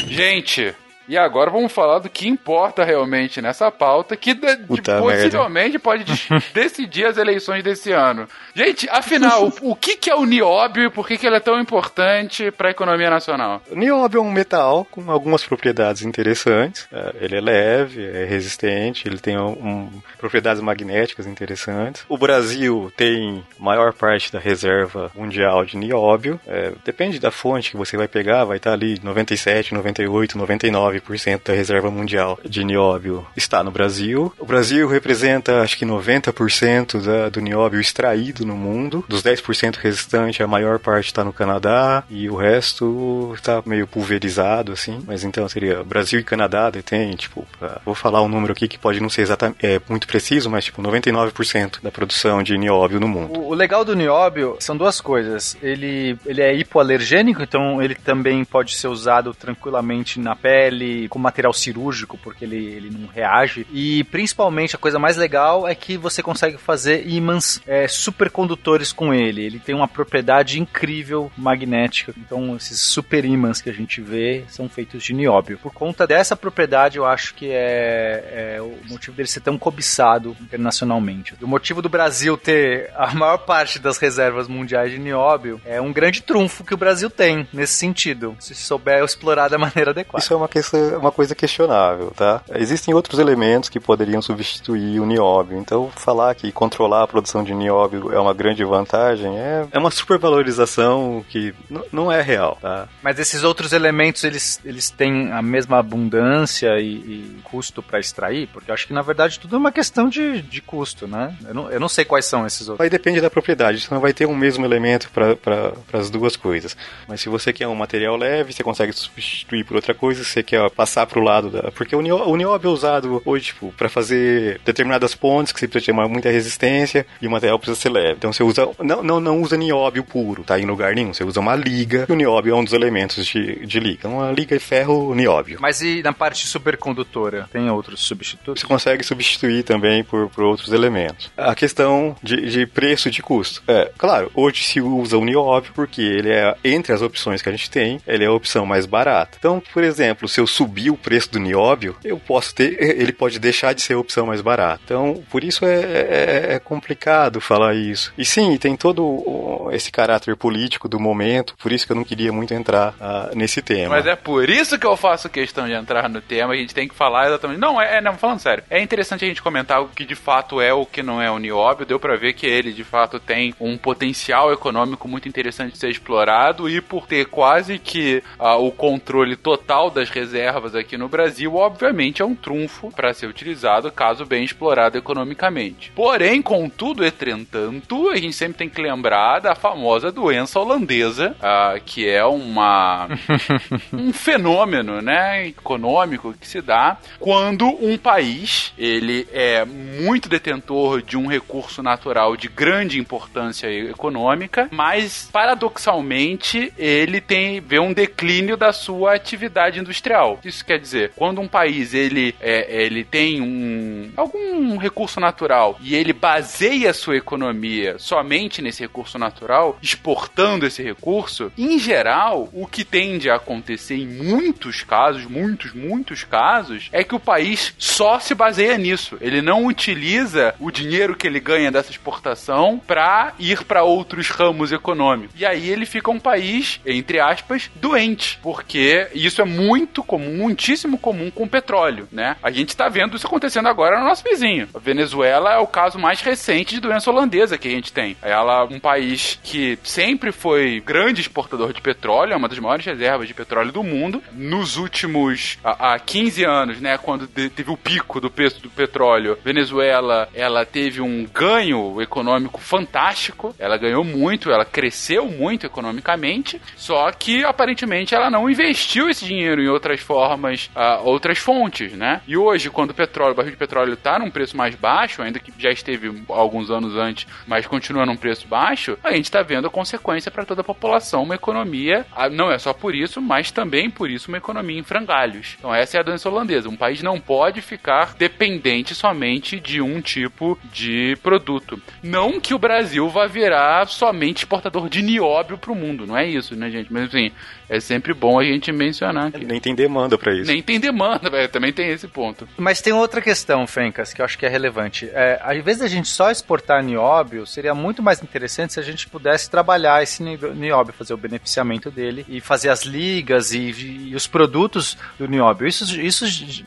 Gente, e agora vamos falar do que importa realmente nessa pauta, que Puta possivelmente pode de- decidir as eleições desse ano. Gente, afinal, o, o que, que é o nióbio e por que, que ele é tão importante para a economia nacional? O nióbio é um metal com algumas propriedades interessantes. É, Ele é leve, é resistente, ele tem um- um- propriedades magnéticas interessantes. O Brasil tem maior parte da reserva mundial de nióbio. É, depende da fonte que você vai pegar, vai estar ali 97, 98, 99%. 99% da reserva mundial de nióbio está no Brasil. O Brasil representa, acho que 90% da, do nióbio extraído no mundo. Dos 10% restantes, a maior parte está no Canadá e o resto está meio pulverizado, assim. Mas então seria Brasil e Canadá detém, tipo, pra- vou falar um número aqui que pode não ser exatamente é, muito preciso, mas tipo 99% da produção de nióbio no mundo. O, o legal do nióbio são duas coisas. Ele, ele é hipoalergênico, então ele também pode ser usado tranquilamente na pele, com material cirúrgico, porque ele, ele não reage. E principalmente a coisa mais legal é que você consegue fazer ímãs é, supercondutores com ele. Ele tem uma propriedade incrível magnética. Então esses super ímãs que a gente vê são feitos de nióbio. Por conta dessa propriedade, eu acho que é, é o motivo dele ser tão cobiçado internacionalmente. O motivo do Brasil ter a maior parte das reservas mundiais de nióbio é um grande trunfo que o Brasil tem nesse sentido, se souber explorar da maneira adequada. Isso é uma, questão, uma coisa questionável, tá? Existem outros elementos que poderiam substituir o nióbio. Então, falar que controlar a produção de nióbio é uma grande vantagem é, é uma supervalorização que não é real, tá? Mas esses outros elementos, eles, eles têm a mesma abundância e, e custo para extrair? Porque eu acho que, na verdade, tudo é uma questão de, de custo, né? Eu não, eu não sei quais são esses outros. Vai depender da propriedade, você não vai ter um mesmo elemento para as duas coisas. Mas se você quer um material leve, você consegue substituir por outra coisa, se você quer passar para o lado da. Porque o nió- o nióbio é usado hoje, tipo, para fazer determinadas pontes que você precisa ter muita resistência e o material precisa ser leve. Então você usa. Não, não, não usa nióbio puro, tá? Em lugar nenhum. Você usa uma liga e o nióbio é um dos elementos de, de liga. Uma liga de ferro nióbio. Mas e na parte supercondutora? Tem outros substitutos? Você consegue substituir também por, por outros elementos. A questão de, de preço e de custo. É, claro, hoje se usa o nióbio porque ele é, entre as opções que a gente tem, ele é a opção mais barata. Então, por exemplo, se eu subir o preço do nióbio, eu posso ter, ele pode deixar de ser a opção mais barata. Então, por isso é, é- é complicado falar isso. E sim, tem todo esse caráter político do momento, por isso que eu não queria muito entrar ah, nesse tema. Mas é por isso que eu faço questão de entrar no tema. A gente tem que falar exatamente. Não, é, é- não, falando sério. É interessante a gente comentar o que de fato é o que não é o nióbio. Deu pra ver que ele de fato tem um potencial econômico muito interessante de ser explorado e por ter quase que ah, o controle total das reservas aqui no Brasil, obviamente é um trunfo para ser utilizado caso bem explorado economicamente. Porém, contudo, entretanto, a gente sempre tem que lembrar da famosa doença holandesa, ah, que é uma um fenômeno, né, econômico que se dá quando um país ele é muito detentor de um recurso natural de grande importância econômica, mas paradoxalmente ele tem vê um declínio da sua atividade industrial. Isso quer dizer, quando um país ele é, ele tem um algum recurso natural e ele baseia sua economia somente nesse recurso natural, exportando esse recurso, em geral, o que tende a acontecer em muitos casos, muitos, muitos casos, é que o país só se baseia nisso. Ele não utiliza o dinheiro que ele ganha dessa exportação para ir para outros ramos econômicos. E aí ele fica um país, entre aspas, doente, porque isso é muito comum, muitíssimo comum com o petróleo, né? A gente está vendo isso acontecendo agora no nosso vizinho. A Venezuela é o caso mais recente de doença holandesa que a gente tem. Ela é um país que sempre foi grande exportador de petróleo, é uma das maiores reservas de petróleo do mundo. Nos últimos há, há 15 anos, né, quando de- teve o pico do preço do petróleo, Venezuela ela teve um ganho econômico fantástico. Ela ganhou muito, ela cresceu muito economicamente. Só que aparentemente ela não investiu esse dinheiro em outras formas, ah, outras fontes, né? E hoje, quando o petróleo, o barril de petróleo está num preço mais baixo, ainda que já esteve alguns anos antes, mas continua num preço baixo, a gente está vendo a consequência para toda a população, uma economia, ah, não é só por isso, mas também por isso uma economia em frangalhos. Então essa é a doença holandesa. Um país não pode ficar dependente somente de um tipo de produto. Não que o Brasil vá virar somente exportador de nióbio para o mundo, não é isso, né, gente? Mas assim, é sempre bom a gente mencionar aqui. Nem tem demanda para isso. Nem tem demanda, velho. Também tem esse ponto. Mas tem outra questão, Fencas, que eu acho que é relevante. É, ao invés da gente só exportar nióbio, seria muito mais interessante se a gente pudesse trabalhar esse ni- nióbio, fazer o beneficiamento dele e fazer as ligas e, e os produtos do nióbio. Isso, isso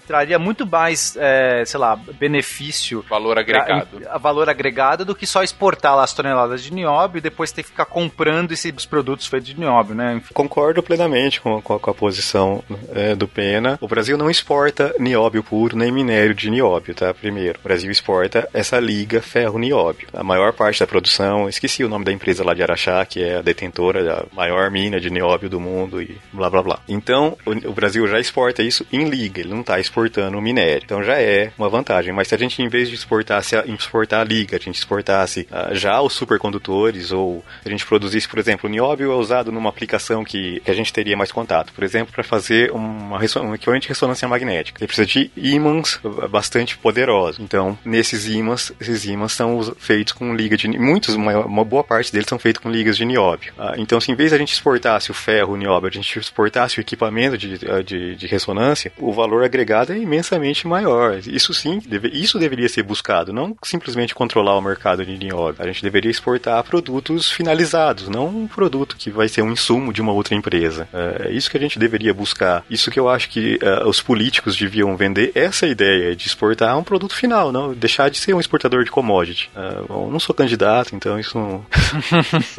traria muito mais, é, sei lá, benefício. Valor agregado. A, a valor agregado do que só exportar lá as toneladas de nióbio e depois ter que ficar comprando esses produtos feitos de nióbio, né? Enfim. Concordo plenamente com, com a- com a posição é, do Pena, o Brasil não exporta nióbio puro nem minério de nióbio, tá? Primeiro, o Brasil exporta essa liga ferro-nióbio. A maior parte da produção, esqueci o nome da empresa lá de Araxá, que é a detentora da maior mina de nióbio do mundo e blá blá blá. Então, o, o Brasil já exporta isso em liga, ele não está exportando o minério. Então já é uma vantagem. Mas se a gente, em vez de exportasse a, exportar a liga, a gente exportasse uh, já os supercondutores, ou a gente produzisse, por exemplo, o nióbio é usado numa aplicação que, que a gente teria mais contato. Por exemplo, para fazer uma, um equivalente de ressonância magnética. Precisa de ímãs bastante poderosos. Então, nesses ímãs, esses ímãs são feitos com liga de muitos, uma, uma boa parte deles são feitos com ligas de nióbio. Uh, então, se em vez a gente exportasse o ferro, o nióbio, a gente exportasse o equipamento de, de, de ressonância, o valor agregado é imensamente maior. Isso sim, deve, isso deveria ser buscado, não simplesmente controlar o mercado de nióbio. A gente deveria exportar produtos finalizados, não um produto que vai ser um insumo de uma outra empresa. É, é isso que a gente deveria buscar. Isso que eu acho que uh, os políticos deviam vender, essa ideia de exportar um produto final, não deixar de ser um exportador de commodity. Uh, bom, não sou candidato, então isso não...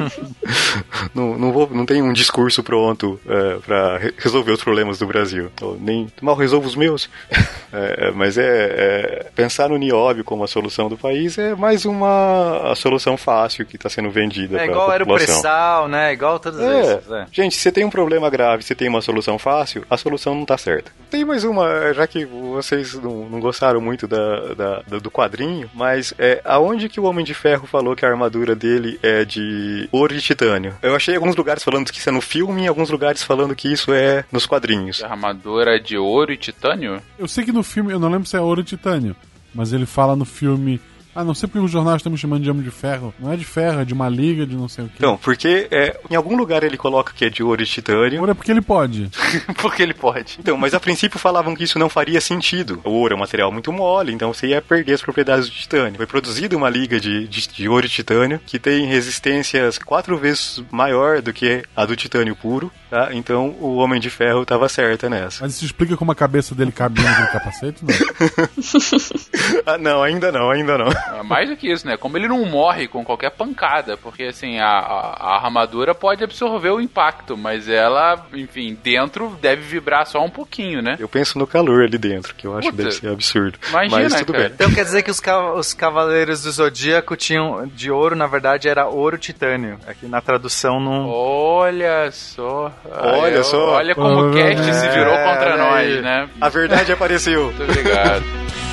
não, não, vou, não tenho um discurso pronto uh, para resolver os problemas do Brasil. Eu nem mal resolvo os meus. é, mas é, é, pensar no nióbio como a solução do país é mais uma a solução fácil que está sendo vendida. É igual era o pré-sal, né? Igual todas é. essas. É. Gente, você tem um problema grave, você tem uma solução fácil, a solução não está certa. Tem mais uma, já que vocês não, não gostaram muito da, da, do quadrinho, mas é, aonde que o Homem de Ferro falou que a armadura dele é de ouro e titânio? Eu achei alguns lugares falando que isso é no filme e alguns lugares falando que isso é nos quadrinhos. A armadura é de ouro e titânio? Eu sei que no filme, eu não lembro se é ouro e titânio, mas ele fala no filme ah, não sei porque os jornais estão me chamando de homem de ferro. Não é de ferro, é de uma liga, de não sei o quê. Não, porque é, em algum lugar ele coloca que é de ouro e titânio. Ouro é porque ele pode. porque ele pode. Então, mas a princípio falavam que isso não faria sentido. O ouro é um material muito mole, então você ia perder as propriedades do titânio. Foi produzida uma liga de, de, de ouro e titânio que tem resistências quatro vezes maior do que a do titânio puro, tá? Então o Homem de Ferro estava certa nessa. Mas isso explica como a cabeça dele cabia no capacete, não? ah, não, ainda não, ainda não. É mais do que isso, né? Como ele não morre com qualquer pancada, porque assim, a, a, a, armadura pode absorver o impacto, mas ela, enfim, dentro deve vibrar só um pouquinho, né? Eu penso no calor ali dentro, que eu acho que deve ser absurdo. Imagina, mas tudo cara. bem. Então quer dizer que os, os Cavaleiros do Zodíaco tinham de ouro, na verdade, era ouro titânio. Aqui na tradução não. Olha só. Olha Ai, só. Olha como o cast é, se virou contra nós, né? A verdade apareceu. Muito obrigado.